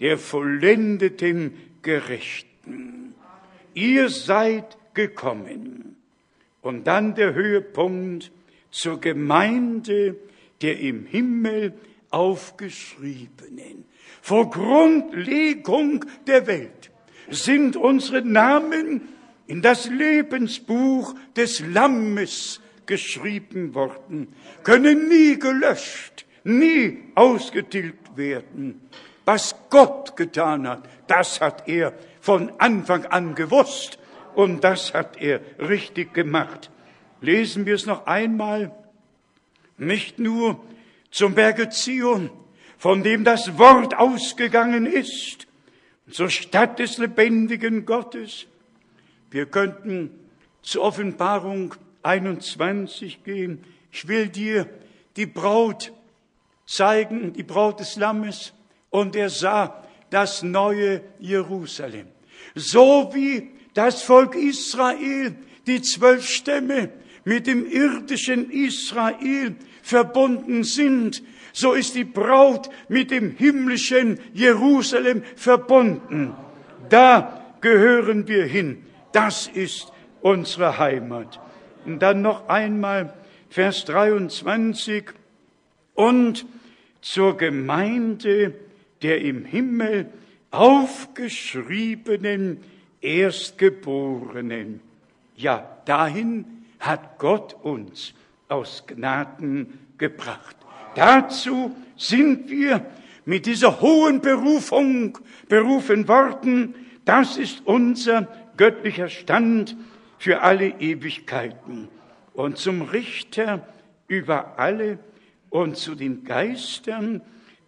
der vollendeten Gerechten. Ihr seid gekommen. Und dann der Höhepunkt zur Gemeinde der im Himmel aufgeschriebenen. Vor Grundlegung der Welt sind unsere Namen in das Lebensbuch des Lammes geschrieben worden, können nie gelöscht, nie ausgetilgt werden. Was Gott getan hat, das hat er von Anfang an gewusst und das hat er richtig gemacht. Lesen wir es noch einmal, nicht nur zum Berge Zion, von dem das Wort ausgegangen ist, zur Stadt des lebendigen Gottes. Wir könnten zur Offenbarung 21 gehen. Ich will dir die Braut zeigen, die Braut des Lammes. Und er sah das neue Jerusalem. So wie das Volk Israel, die zwölf Stämme mit dem irdischen Israel verbunden sind, so ist die Braut mit dem himmlischen Jerusalem verbunden. Da gehören wir hin. Das ist unsere Heimat. Und dann noch einmal Vers 23. Und zur Gemeinde der im Himmel aufgeschriebenen Erstgeborenen. Ja, dahin hat Gott uns aus Gnaden gebracht. Dazu sind wir mit dieser hohen Berufung berufen worden. Das ist unser göttlicher Stand für alle Ewigkeiten und zum Richter über alle und zu den Geistern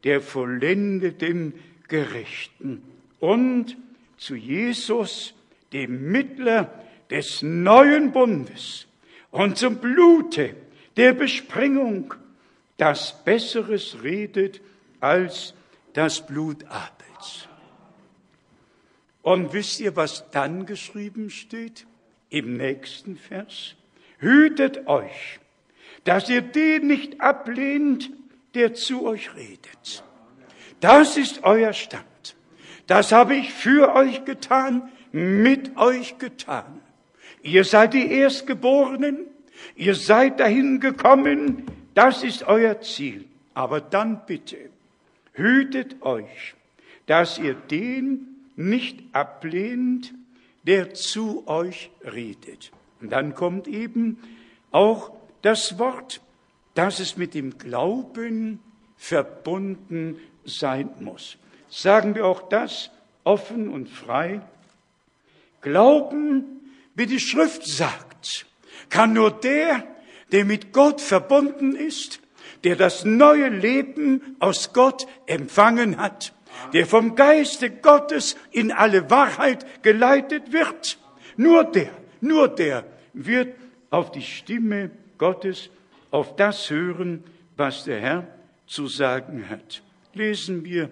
der vollendeten Gerechten und zu Jesus, dem Mittler des neuen Bundes und zum Blute der Besprengung, das Besseres redet als das Blut Abels. Und wisst ihr, was dann geschrieben steht? Im nächsten Vers. Hütet euch, dass ihr den nicht ablehnt, der zu euch redet. Das ist euer Stand. Das habe ich für euch getan, mit euch getan. Ihr seid die Erstgeborenen, ihr seid dahin gekommen, das ist euer Ziel. Aber dann bitte, hütet euch, dass ihr den nicht ablehnt, der zu euch redet. Und dann kommt eben auch das Wort, dass es mit dem Glauben verbunden sein muss. Sagen wir auch das offen und frei. Glauben, wie die Schrift sagt, kann nur der, der mit Gott verbunden ist, der das neue Leben aus Gott empfangen hat, der vom Geiste Gottes in alle Wahrheit geleitet wird. Nur der, nur der wird auf die Stimme Gottes, auf das hören, was der Herr zu sagen hat. Lesen wir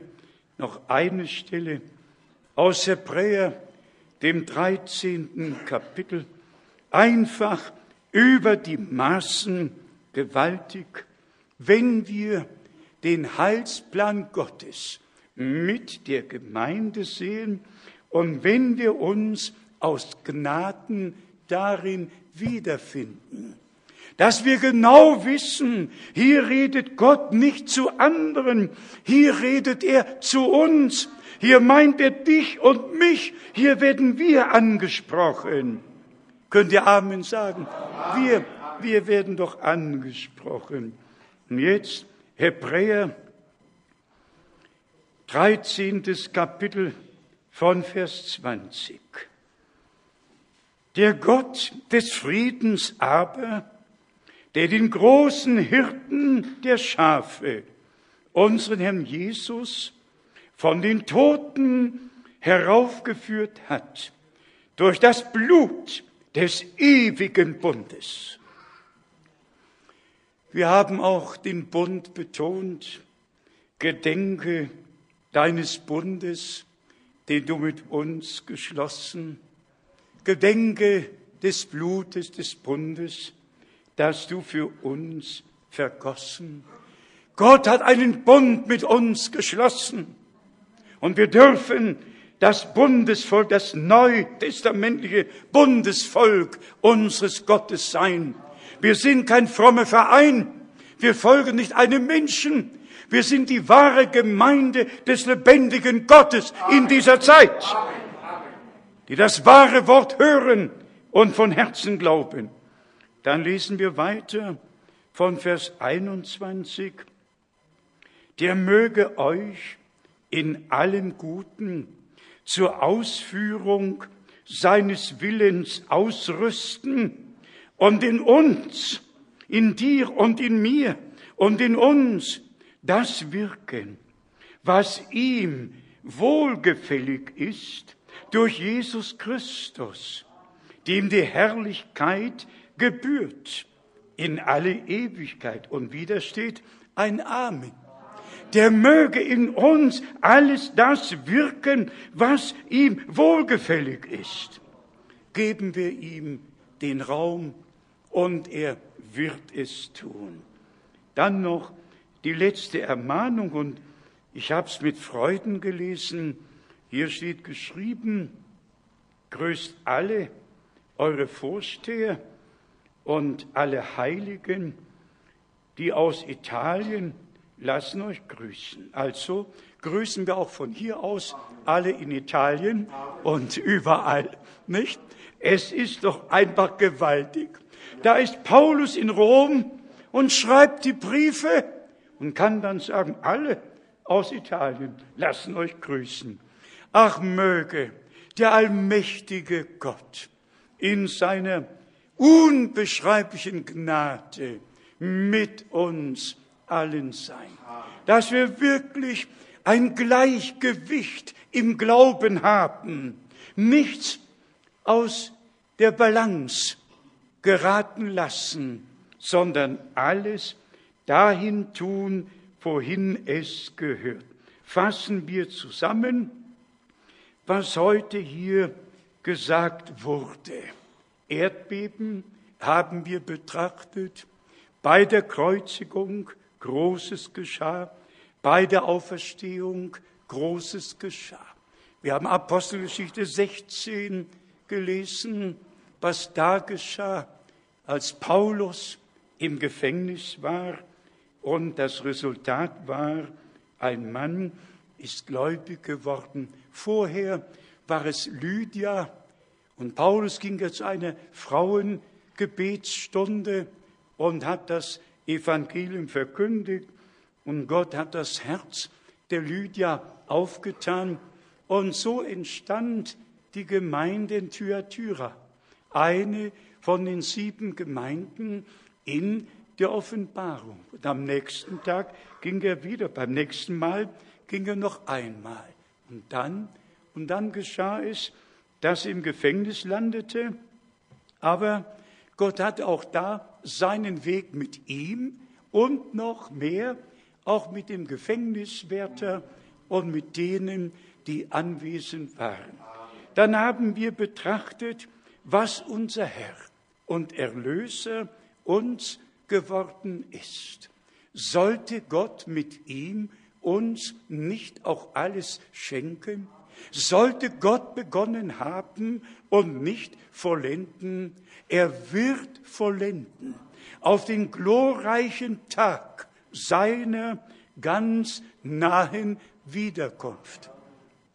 noch eine Stelle aus Hebräer, dem 13. Kapitel, einfach über die Maßen gewaltig, wenn wir den Heilsplan Gottes mit der Gemeinde sehen und wenn wir uns aus Gnaden darin wiederfinden. Dass wir genau wissen, hier redet Gott nicht zu anderen, hier redet er zu uns, hier meint er dich und mich, hier werden wir angesprochen. Könnt ihr Amen sagen? Wir, wir werden doch angesprochen. Und jetzt Hebräer 13. Kapitel von Vers 20. Der Gott des Friedens aber, der den großen Hirten der Schafe, unseren Herrn Jesus, von den Toten heraufgeführt hat, durch das Blut des ewigen Bundes. Wir haben auch den Bund betont, gedenke deines Bundes, den du mit uns geschlossen, gedenke des Blutes des Bundes, das du für uns vergossen. Gott hat einen Bund mit uns geschlossen und wir dürfen das Bundesvolk, das neutestamentliche Bundesvolk unseres Gottes sein. Wir sind kein frommer Verein. Wir folgen nicht einem Menschen. Wir sind die wahre Gemeinde des lebendigen Gottes in dieser Zeit, die das wahre Wort hören und von Herzen glauben. Dann lesen wir weiter von Vers 21. Der möge euch in allem Guten zur Ausführung seines Willens ausrüsten und in uns, in dir und in mir und in uns das wirken, was ihm wohlgefällig ist durch Jesus Christus, dem die Herrlichkeit gebührt in alle Ewigkeit. Und wieder steht ein Amen der möge in uns alles das wirken, was ihm wohlgefällig ist. Geben wir ihm den Raum und er wird es tun. Dann noch die letzte Ermahnung und ich habe es mit Freuden gelesen. Hier steht geschrieben, grüßt alle eure Vorsteher und alle Heiligen, die aus Italien lassen euch grüßen. Also grüßen wir auch von hier aus alle in Italien und überall, nicht? Es ist doch einfach gewaltig. Da ist Paulus in Rom und schreibt die Briefe und kann dann sagen, alle aus Italien lassen euch grüßen. Ach möge der allmächtige Gott in seiner unbeschreiblichen Gnade mit uns allen sein. Dass wir wirklich ein Gleichgewicht im Glauben haben, nichts aus der Balance geraten lassen, sondern alles dahin tun, wohin es gehört. Fassen wir zusammen, was heute hier gesagt wurde. Erdbeben haben wir betrachtet, bei der Kreuzigung Großes geschah. Bei der Auferstehung Großes geschah. Wir haben Apostelgeschichte 16 gelesen, was da geschah, als Paulus im Gefängnis war und das Resultat war, ein Mann ist gläubig geworden. Vorher war es Lydia und Paulus ging jetzt eine Frauengebetsstunde und hat das Evangelium verkündigt und Gott hat das Herz der Lydia aufgetan und so entstand die Gemeinde in Thyatira, eine von den sieben Gemeinden in der Offenbarung. Und am nächsten Tag ging er wieder, beim nächsten Mal ging er noch einmal. Und dann, und dann geschah es, dass er im Gefängnis landete, aber Gott hat auch da seinen Weg mit ihm und noch mehr auch mit dem Gefängniswärter und mit denen, die anwesend waren. Dann haben wir betrachtet, was unser Herr und Erlöser uns geworden ist. Sollte Gott mit ihm uns nicht auch alles schenken? Sollte Gott begonnen haben und nicht vollenden, er wird vollenden auf den glorreichen Tag seiner ganz nahen Wiederkunft.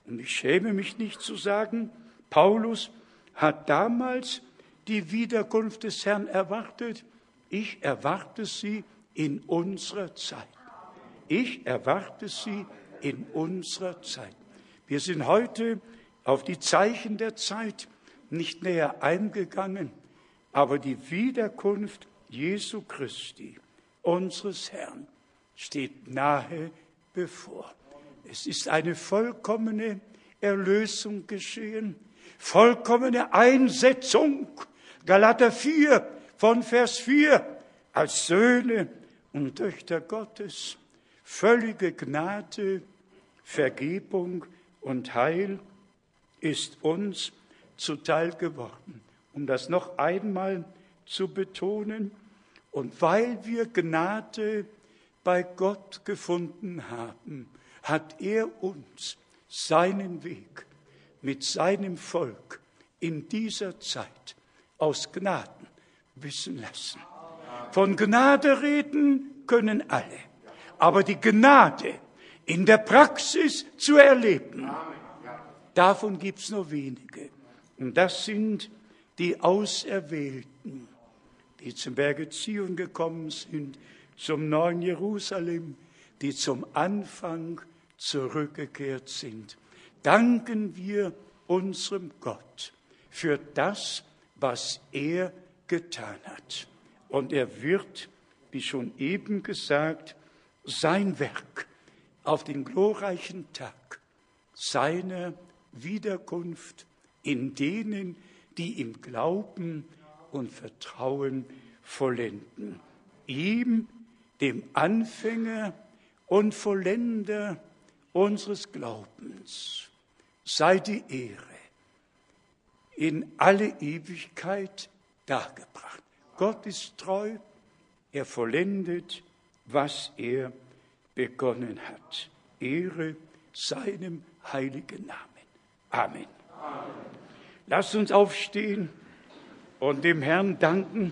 Und ich schäme mich nicht zu sagen, Paulus hat damals die Wiederkunft des Herrn erwartet. Ich erwarte sie in unserer Zeit. Ich erwarte sie in unserer Zeit. Wir sind heute auf die Zeichen der Zeit nicht näher eingegangen, aber die Wiederkunft Jesu Christi, unseres Herrn, steht nahe bevor. Es ist eine vollkommene Erlösung geschehen, vollkommene Einsetzung. Galater 4 von Vers 4 als Söhne und Töchter Gottes, völlige Gnade, Vergebung und Heil ist uns zuteil geworden. Um das noch einmal zu betonen, und weil wir Gnade bei Gott gefunden haben, hat er uns seinen Weg mit seinem Volk in dieser Zeit aus Gnaden wissen lassen. Von Gnade reden können alle, aber die Gnade in der Praxis zu erleben, davon gibt es nur wenige. Und das sind die Auserwählten, die zum Berge Zion gekommen sind, zum neuen Jerusalem, die zum Anfang zurückgekehrt sind. Danken wir unserem Gott für das, was er getan hat. Und er wird, wie schon eben gesagt, sein Werk auf den glorreichen Tag seiner Wiederkunft in denen, die ihm glauben und vertrauen, vollenden. Ihm, dem Anfänger und Vollender unseres Glaubens, sei die Ehre in alle Ewigkeit dargebracht. Gott ist treu, er vollendet, was er begonnen hat. Ehre seinem heiligen Namen. Amen. Amen. Lasst uns aufstehen und dem Herrn danken.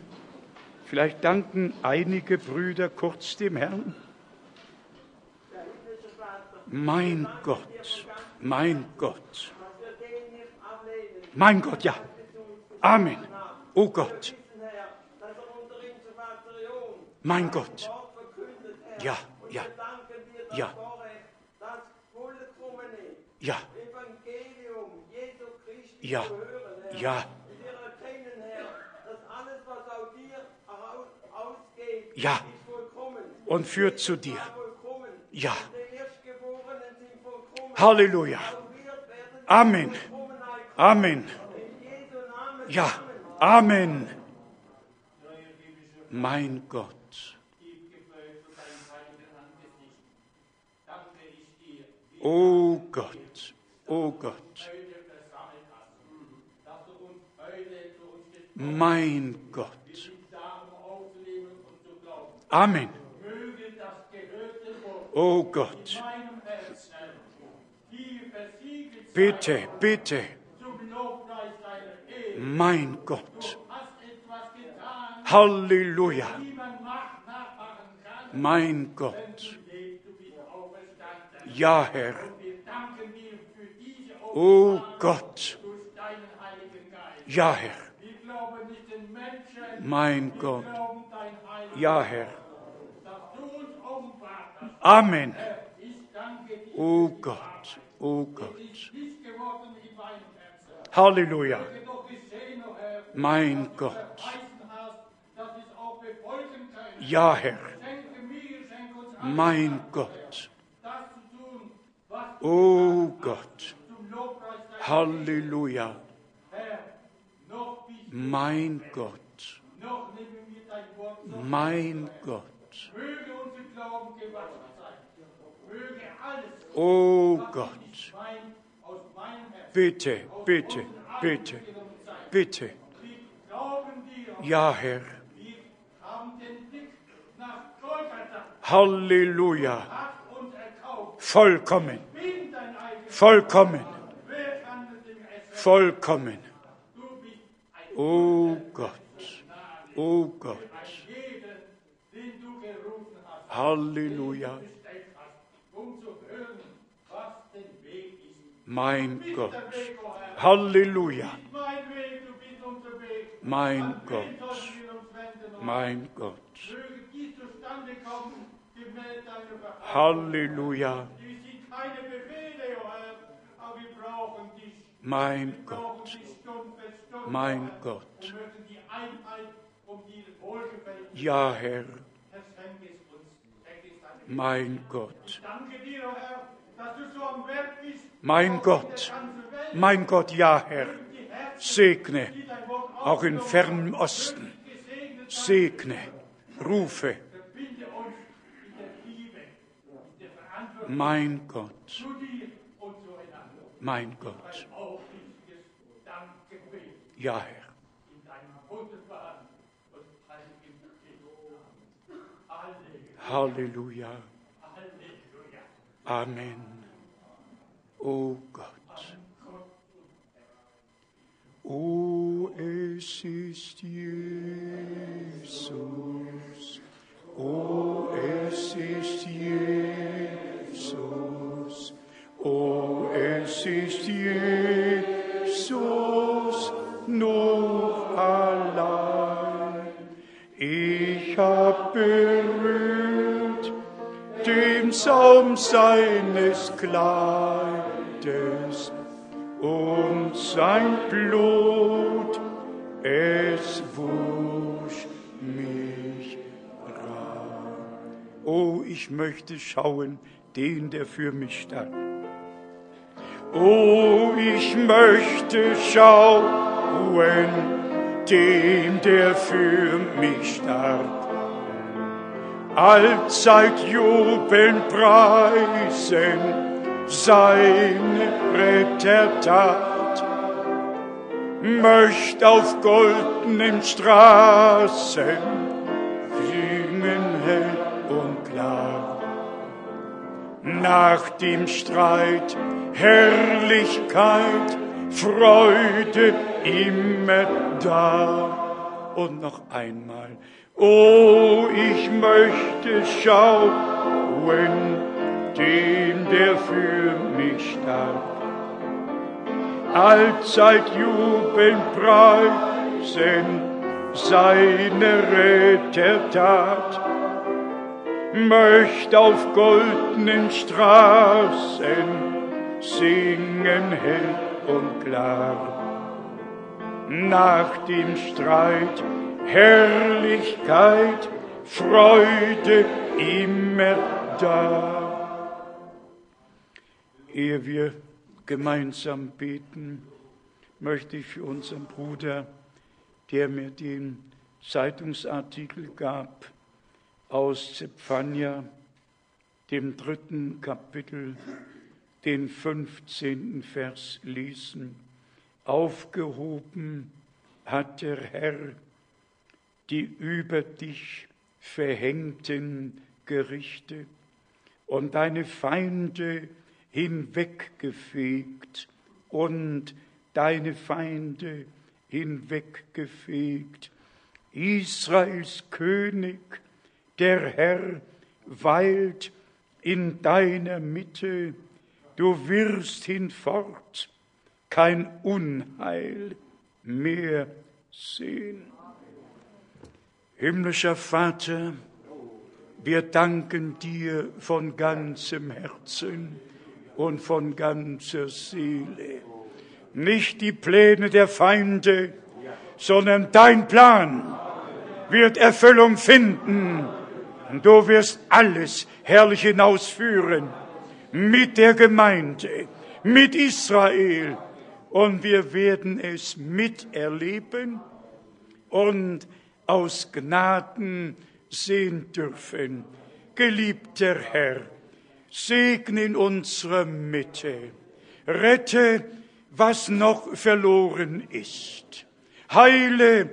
Vielleicht danken einige Brüder kurz dem Herrn. Mein Gott, mein Gott, mein Gott, ja. Amen. Oh Gott. Mein Gott. Ja, ja, ja. Ja. Ja, ja. Ja. Und führt zu dir. Ja. Halleluja. Amen. Amen. Ja. Amen. Mein Gott. Oh Gott. Oh Gott. Mein Gott. Amen. Oh Gott. Bitte, bitte. Mein Gott. Halleluja. Mein Gott. Ja, Herr. Oh Gott. Ja, Herr. Mein Gott. Ja, Herr. Amen. Oh Gott, oh Gott. Halleluja. Mein Gott. Ja, Herr. Mein Gott. Oh Gott. Halleluja. Mein Gott. Mein Gott. Oh Gott. Bitte, bitte, bitte, bitte. Ja, Herr. Halleluja. Vollkommen. Vollkommen. vollkommen. O Gott, o Gott. Halleluja. Mein Gott. Halleluja. Mein Gott. Mein Gott. Halleluja. Mein Gott. Mein Gott. Ja, Herr. Mein Gott. Mein Gott. Mein Gott, ja, Herr. Segne, auch im fernen Osten. Segne, rufe. Mein Gott. Mein Gott. Ja, Herr. Halleluja. Amen. O Gott. O, es ist Jesus. O, es ist Jesus. O, es ist Jesus noch allein. Ich hab berührt den Saum seines Kleides und sein Blut, es wusch mich rein. Oh, ich möchte schauen, den, der für mich starb. Oh, ich möchte schauen, dem, der für mich starb. Allzeit jubeln preisen seine Rettertat. Möcht auf goldenen Straßen Nach dem Streit Herrlichkeit, Freude immer da. Und noch einmal, oh, ich möchte schauen, dem, der für mich starb. Allzeit jubeln preisen seine Rettertat möcht auf goldenen Straßen singen hell und klar. Nach dem Streit Herrlichkeit, Freude immer da. Ehe wir gemeinsam beten, möchte ich für unseren Bruder, der mir den Zeitungsartikel gab, aus Zephania, dem dritten Kapitel, den 15. Vers lesen. Aufgehoben hat der Herr die über dich verhängten Gerichte und deine Feinde hinweggefegt und deine Feinde hinweggefegt. Israels König der Herr weilt in deiner Mitte, du wirst hinfort kein Unheil mehr sehen. Himmlischer Vater, wir danken dir von ganzem Herzen und von ganzer Seele. Nicht die Pläne der Feinde, sondern dein Plan wird Erfüllung finden Du wirst alles herrlich hinausführen mit der Gemeinde, mit Israel. Und wir werden es miterleben und aus Gnaden sehen dürfen. Geliebter Herr, segne in unserer Mitte, rette, was noch verloren ist, heile,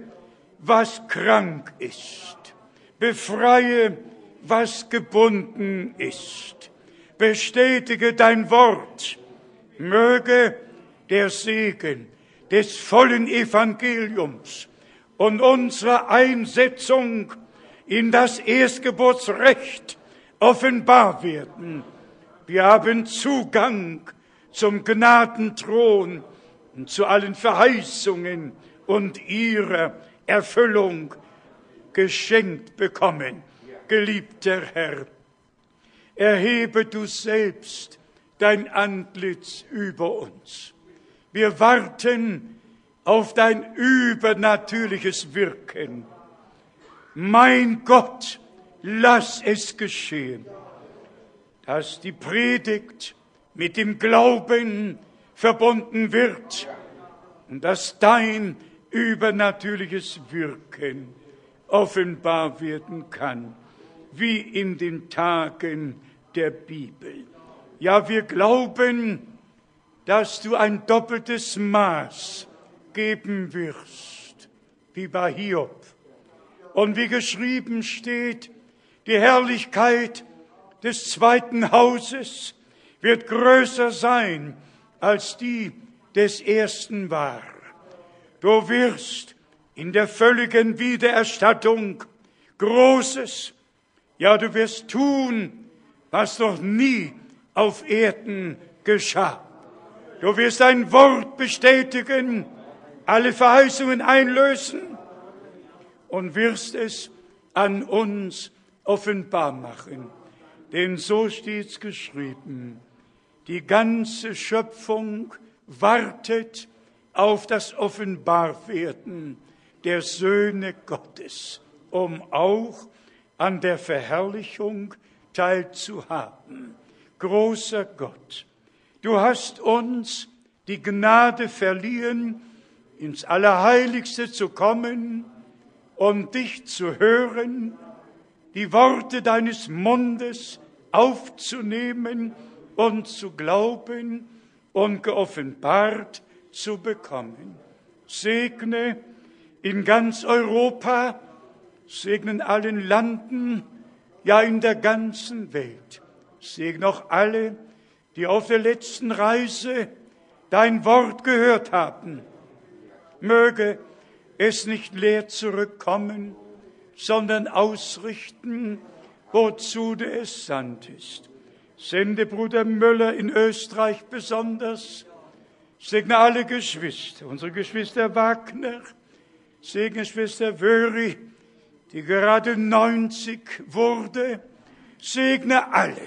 was krank ist, befreie, was gebunden ist. Bestätige dein Wort. Möge der Segen des vollen Evangeliums und unserer Einsetzung in das Erstgeburtsrecht offenbar werden. Wir haben Zugang zum Gnadenthron und zu allen Verheißungen und ihrer Erfüllung geschenkt bekommen. Geliebter Herr, erhebe du selbst dein Antlitz über uns. Wir warten auf dein übernatürliches Wirken. Mein Gott, lass es geschehen, dass die Predigt mit dem Glauben verbunden wird und dass dein übernatürliches Wirken offenbar werden kann, wie in den Tagen der Bibel. Ja, wir glauben, dass du ein doppeltes Maß geben wirst, wie bei Hiob. Und wie geschrieben steht, die Herrlichkeit des zweiten Hauses wird größer sein als die des ersten war. Du wirst in der völligen Wiedererstattung Großes, ja du wirst tun, was noch nie auf Erden geschah. Du wirst ein Wort bestätigen, alle Verheißungen einlösen und wirst es an uns offenbar machen. Denn so steht's geschrieben. Die ganze Schöpfung wartet auf das Offenbarwerden der Söhne Gottes, um auch an der Verherrlichung teilzuhaben. Großer Gott, du hast uns die Gnade verliehen, ins Allerheiligste zu kommen und dich zu hören, die Worte deines Mundes aufzunehmen und zu glauben und geoffenbart zu bekommen. Segne in ganz Europa, segnen allen Landen, ja in der ganzen Welt. Segne auch alle, die auf der letzten Reise dein Wort gehört haben. Möge es nicht leer zurückkommen, sondern ausrichten, wozu du es sandest. Sende Bruder Müller in Österreich besonders. Segne alle Geschwister, unsere Geschwister Wagner. Segne Schwester Wöri, die gerade 90 wurde. Segne alle,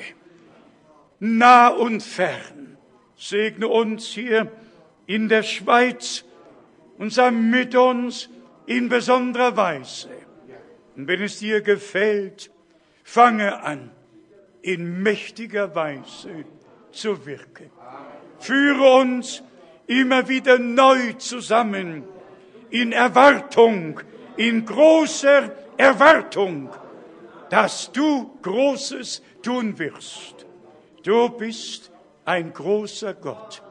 nah und fern. Segne uns hier in der Schweiz und sei mit uns in besonderer Weise. Und wenn es dir gefällt, fange an, in mächtiger Weise zu wirken. Führe uns immer wieder neu zusammen in Erwartung, in großer Erwartung, dass du Großes tun wirst. Du bist ein großer Gott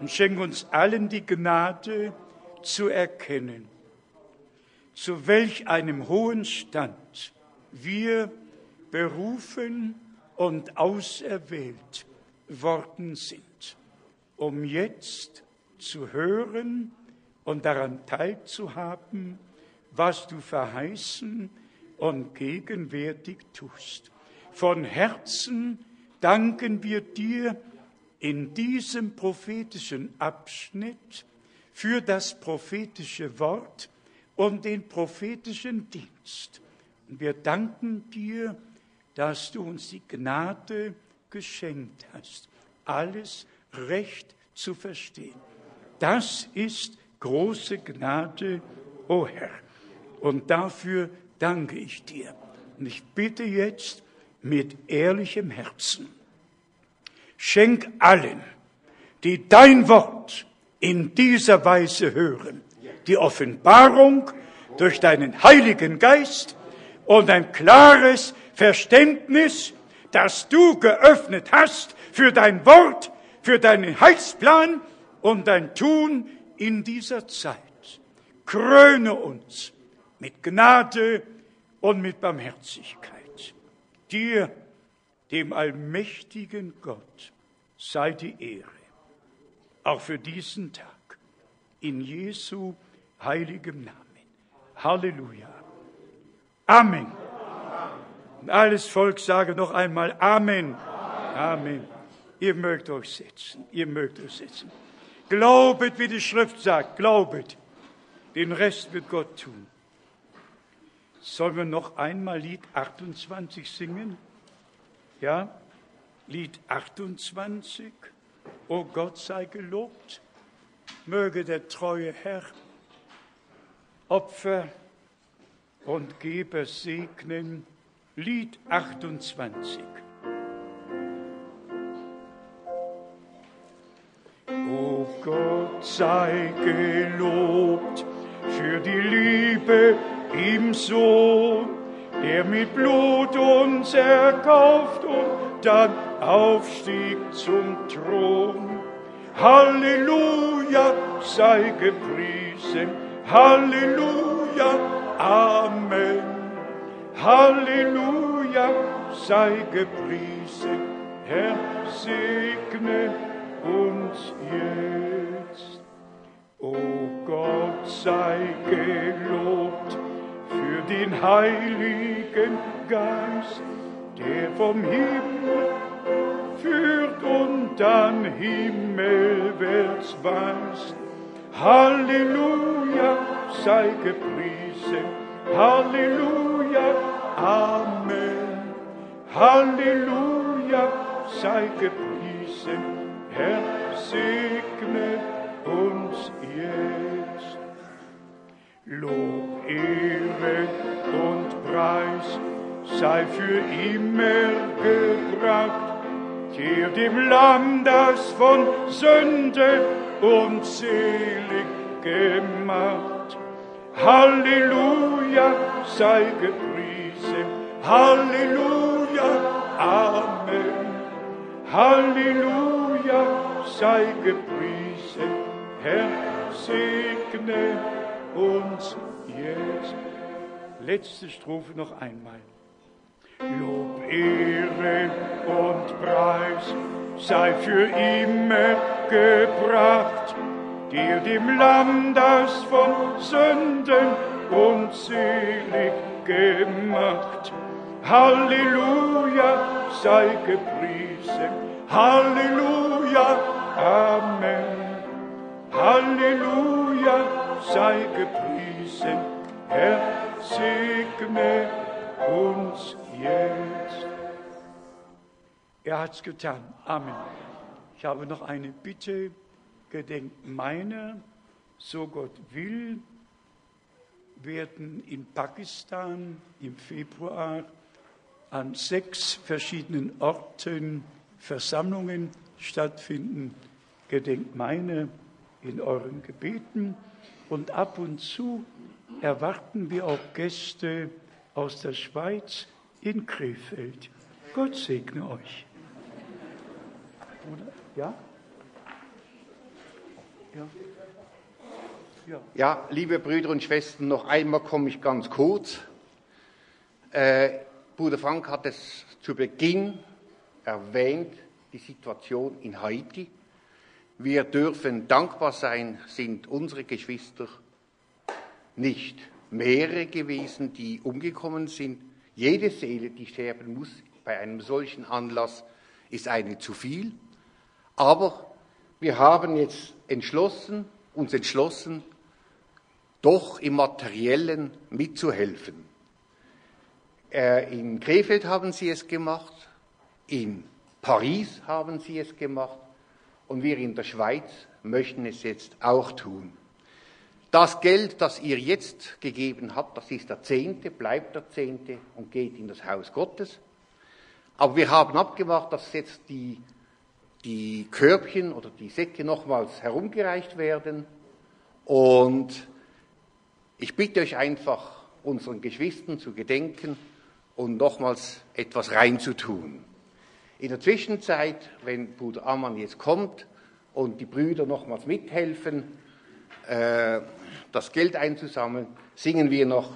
und schenk uns allen die Gnade zu erkennen, zu welch einem hohen Stand wir berufen und auserwählt worden sind, um jetzt zu hören und daran teilzuhaben, was du verheißen und gegenwärtig tust. Von Herzen danken wir dir in diesem prophetischen Abschnitt für das prophetische Wort und den prophetischen Dienst. Und wir danken dir dass du uns die Gnade geschenkt hast, alles recht zu verstehen. Das ist große Gnade, o oh Herr. Und dafür danke ich dir. Und ich bitte jetzt mit ehrlichem Herzen, schenk allen, die dein Wort in dieser Weise hören, die Offenbarung durch deinen Heiligen Geist und ein klares Verständnis, das du geöffnet hast für dein Wort, für deinen Heilsplan und dein Tun in dieser Zeit. Kröne uns mit Gnade und mit Barmherzigkeit. Dir, dem allmächtigen Gott, sei die Ehre, auch für diesen Tag in Jesu heiligem Namen. Halleluja. Amen. Und alles Volk sage noch einmal Amen. Amen. Ihr mögt euch setzen. Ihr mögt euch setzen. Glaubet, wie die Schrift sagt. Glaubet. Den Rest wird Gott tun. Sollen wir noch einmal Lied 28 singen? Ja? Lied 28. O Gott sei gelobt. Möge der treue Herr Opfer und Geber segnen. Lied 28. Gott sei gelobt für die Liebe im Sohn, der mit Blut uns erkauft und dann aufstieg zum Thron. Halleluja, sei gepriesen, Halleluja, Amen. Halleluja, sei gepriesen, Herr, segne uns jetzt. O Gott sei gelobt für den Heiligen Geist, der vom Himmel führt und dann himmelwärts weist. Halleluja, sei gepriesen, Halleluja, Amen. Halleluja, sei gepriesen, Herr, segne uns jetzt. Lob, Ehre und Preis sei für immer gebracht, hier dem Lamm, das von Sünde und selig gemacht. Halleluja, sei gepriesen, Halleluja, Amen. Halleluja, sei gepriesen, Herr, segne uns jetzt. Letzte Strophe noch einmal. Lob, Ehre und Preis sei für immer gebracht, dir dem Lamm, das von Sünden und selig gemacht. Halleluja, sei gepriesen, Halleluja, Amen. Halleluja, sei gepriesen, Herr, segne uns jetzt. Er hat's getan. Amen. Ich habe noch eine Bitte. Gedenkt meiner, so Gott will, werden in Pakistan im Februar an sechs verschiedenen Orten Versammlungen stattfinden. Gedenkt meine in euren Gebeten und ab und zu erwarten wir auch Gäste aus der Schweiz in Krefeld. Gott segne euch. Oder? Ja? Ja. ja? Ja, liebe Brüder und Schwestern, noch einmal komme ich ganz kurz. Äh, Bruder Frank hat es zu Beginn erwähnt, die Situation in Haiti. Wir dürfen dankbar sein, sind unsere Geschwister nicht mehrere gewesen, die umgekommen sind. Jede Seele, die sterben muss bei einem solchen Anlass, ist eine zu viel. Aber wir haben jetzt entschlossen, uns entschlossen, doch im Materiellen mitzuhelfen. Äh, in Krefeld haben sie es gemacht, in Paris haben sie es gemacht und wir in der Schweiz möchten es jetzt auch tun. Das Geld, das ihr jetzt gegeben habt, das ist der Zehnte, bleibt der Zehnte und geht in das Haus Gottes. Aber wir haben abgemacht, dass jetzt die, die Körbchen oder die Säcke nochmals herumgereicht werden. Und ich bitte euch einfach, unseren Geschwistern zu gedenken und nochmals etwas reinzutun. In der Zwischenzeit, wenn Bruder Ammann jetzt kommt und die Brüder nochmals mithelfen, äh, das Geld einzusammeln, singen wir noch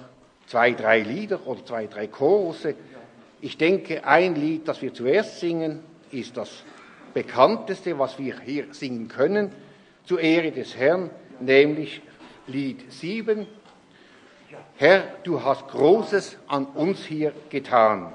zwei, drei Lieder oder zwei, drei Chorse. Ich denke, ein Lied, das wir zuerst singen, ist das bekannteste, was wir hier singen können, zur Ehre des Herrn, nämlich Lied 7. Herr, du hast Großes an uns hier getan.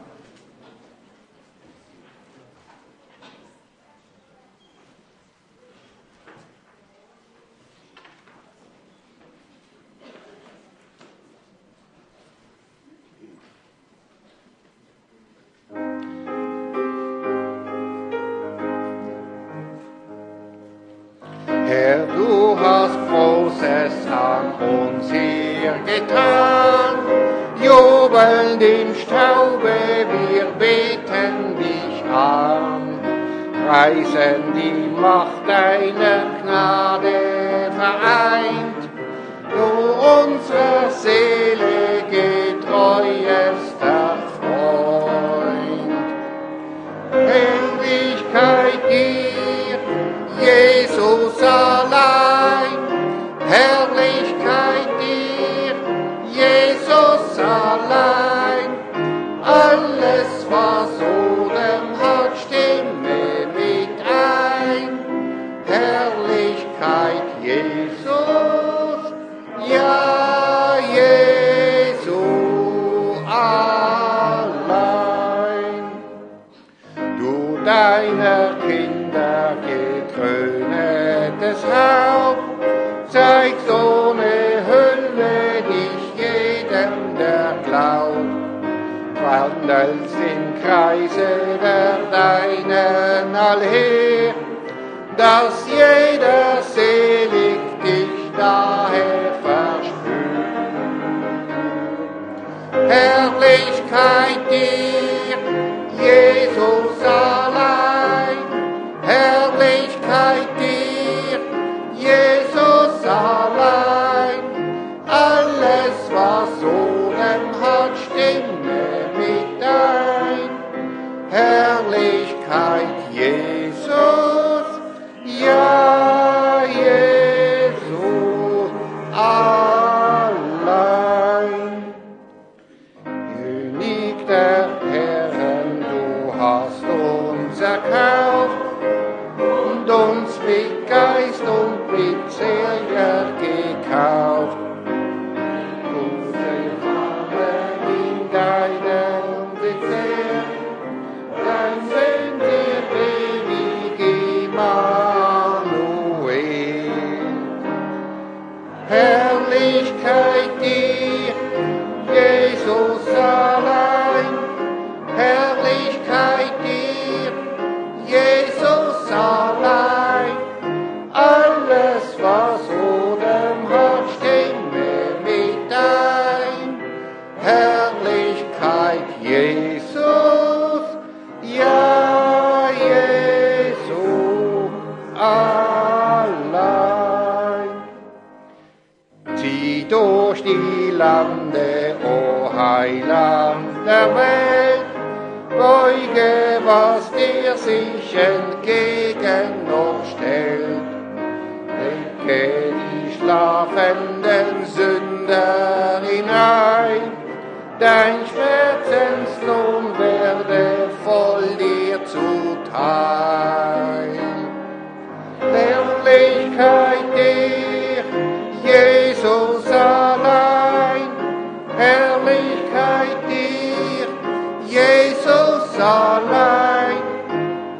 allein.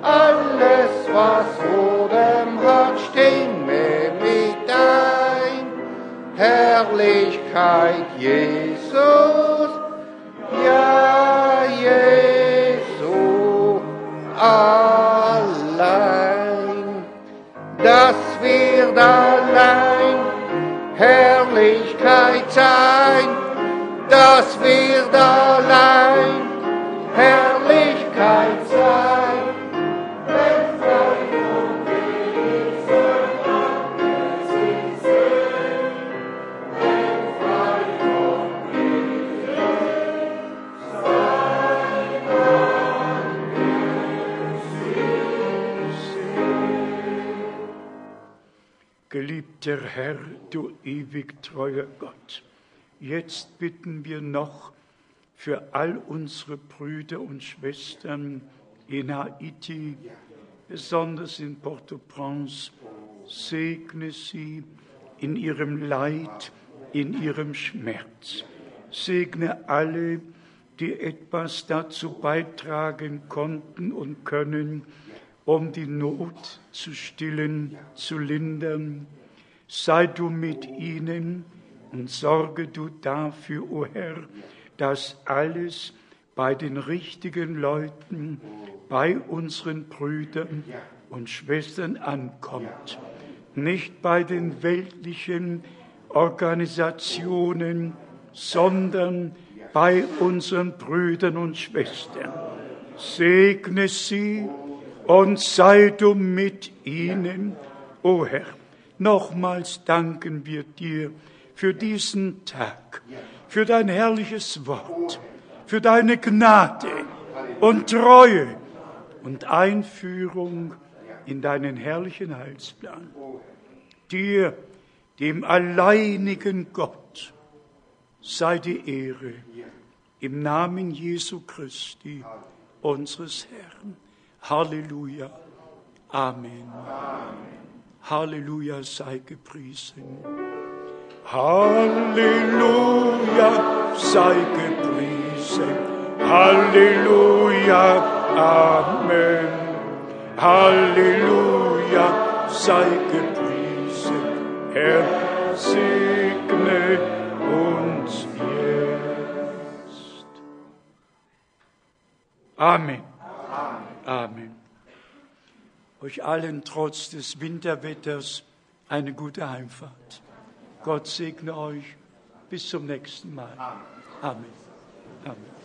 Alles, was Odem hat, stimmt mit ein. Herrlichkeit Jesus, ja Jesu allein. Das wird allein Herrlichkeit sein, das wird allein. ewig treuer Gott, jetzt bitten wir noch für all unsere Brüder und Schwestern in Haiti, besonders in Port-au-Prince, segne sie in ihrem Leid, in ihrem Schmerz. Segne alle, die etwas dazu beitragen konnten und können, um die Not zu stillen, zu lindern, Sei du mit ihnen und sorge du dafür, o oh Herr, dass alles bei den richtigen Leuten, bei unseren Brüdern und Schwestern ankommt, nicht bei den weltlichen Organisationen, sondern bei unseren Brüdern und Schwestern. Segne sie und sei du mit ihnen, o oh Herr. Nochmals danken wir dir für diesen Tag, für dein herrliches Wort, für deine Gnade und Treue und Einführung in deinen herrlichen Heilsplan. Dir, dem alleinigen Gott, sei die Ehre im Namen Jesu Christi, unseres Herrn. Halleluja. Amen. Halleluja sei gepriesen. Halleluja sei gepriesen. Halleluja. Amen. Halleluja sei gepriesen. Herr, segne uns jetzt. Amen. Amen. Euch allen trotz des Winterwetters eine gute Heimfahrt. Gott segne euch. Bis zum nächsten Mal. Amen. Amen.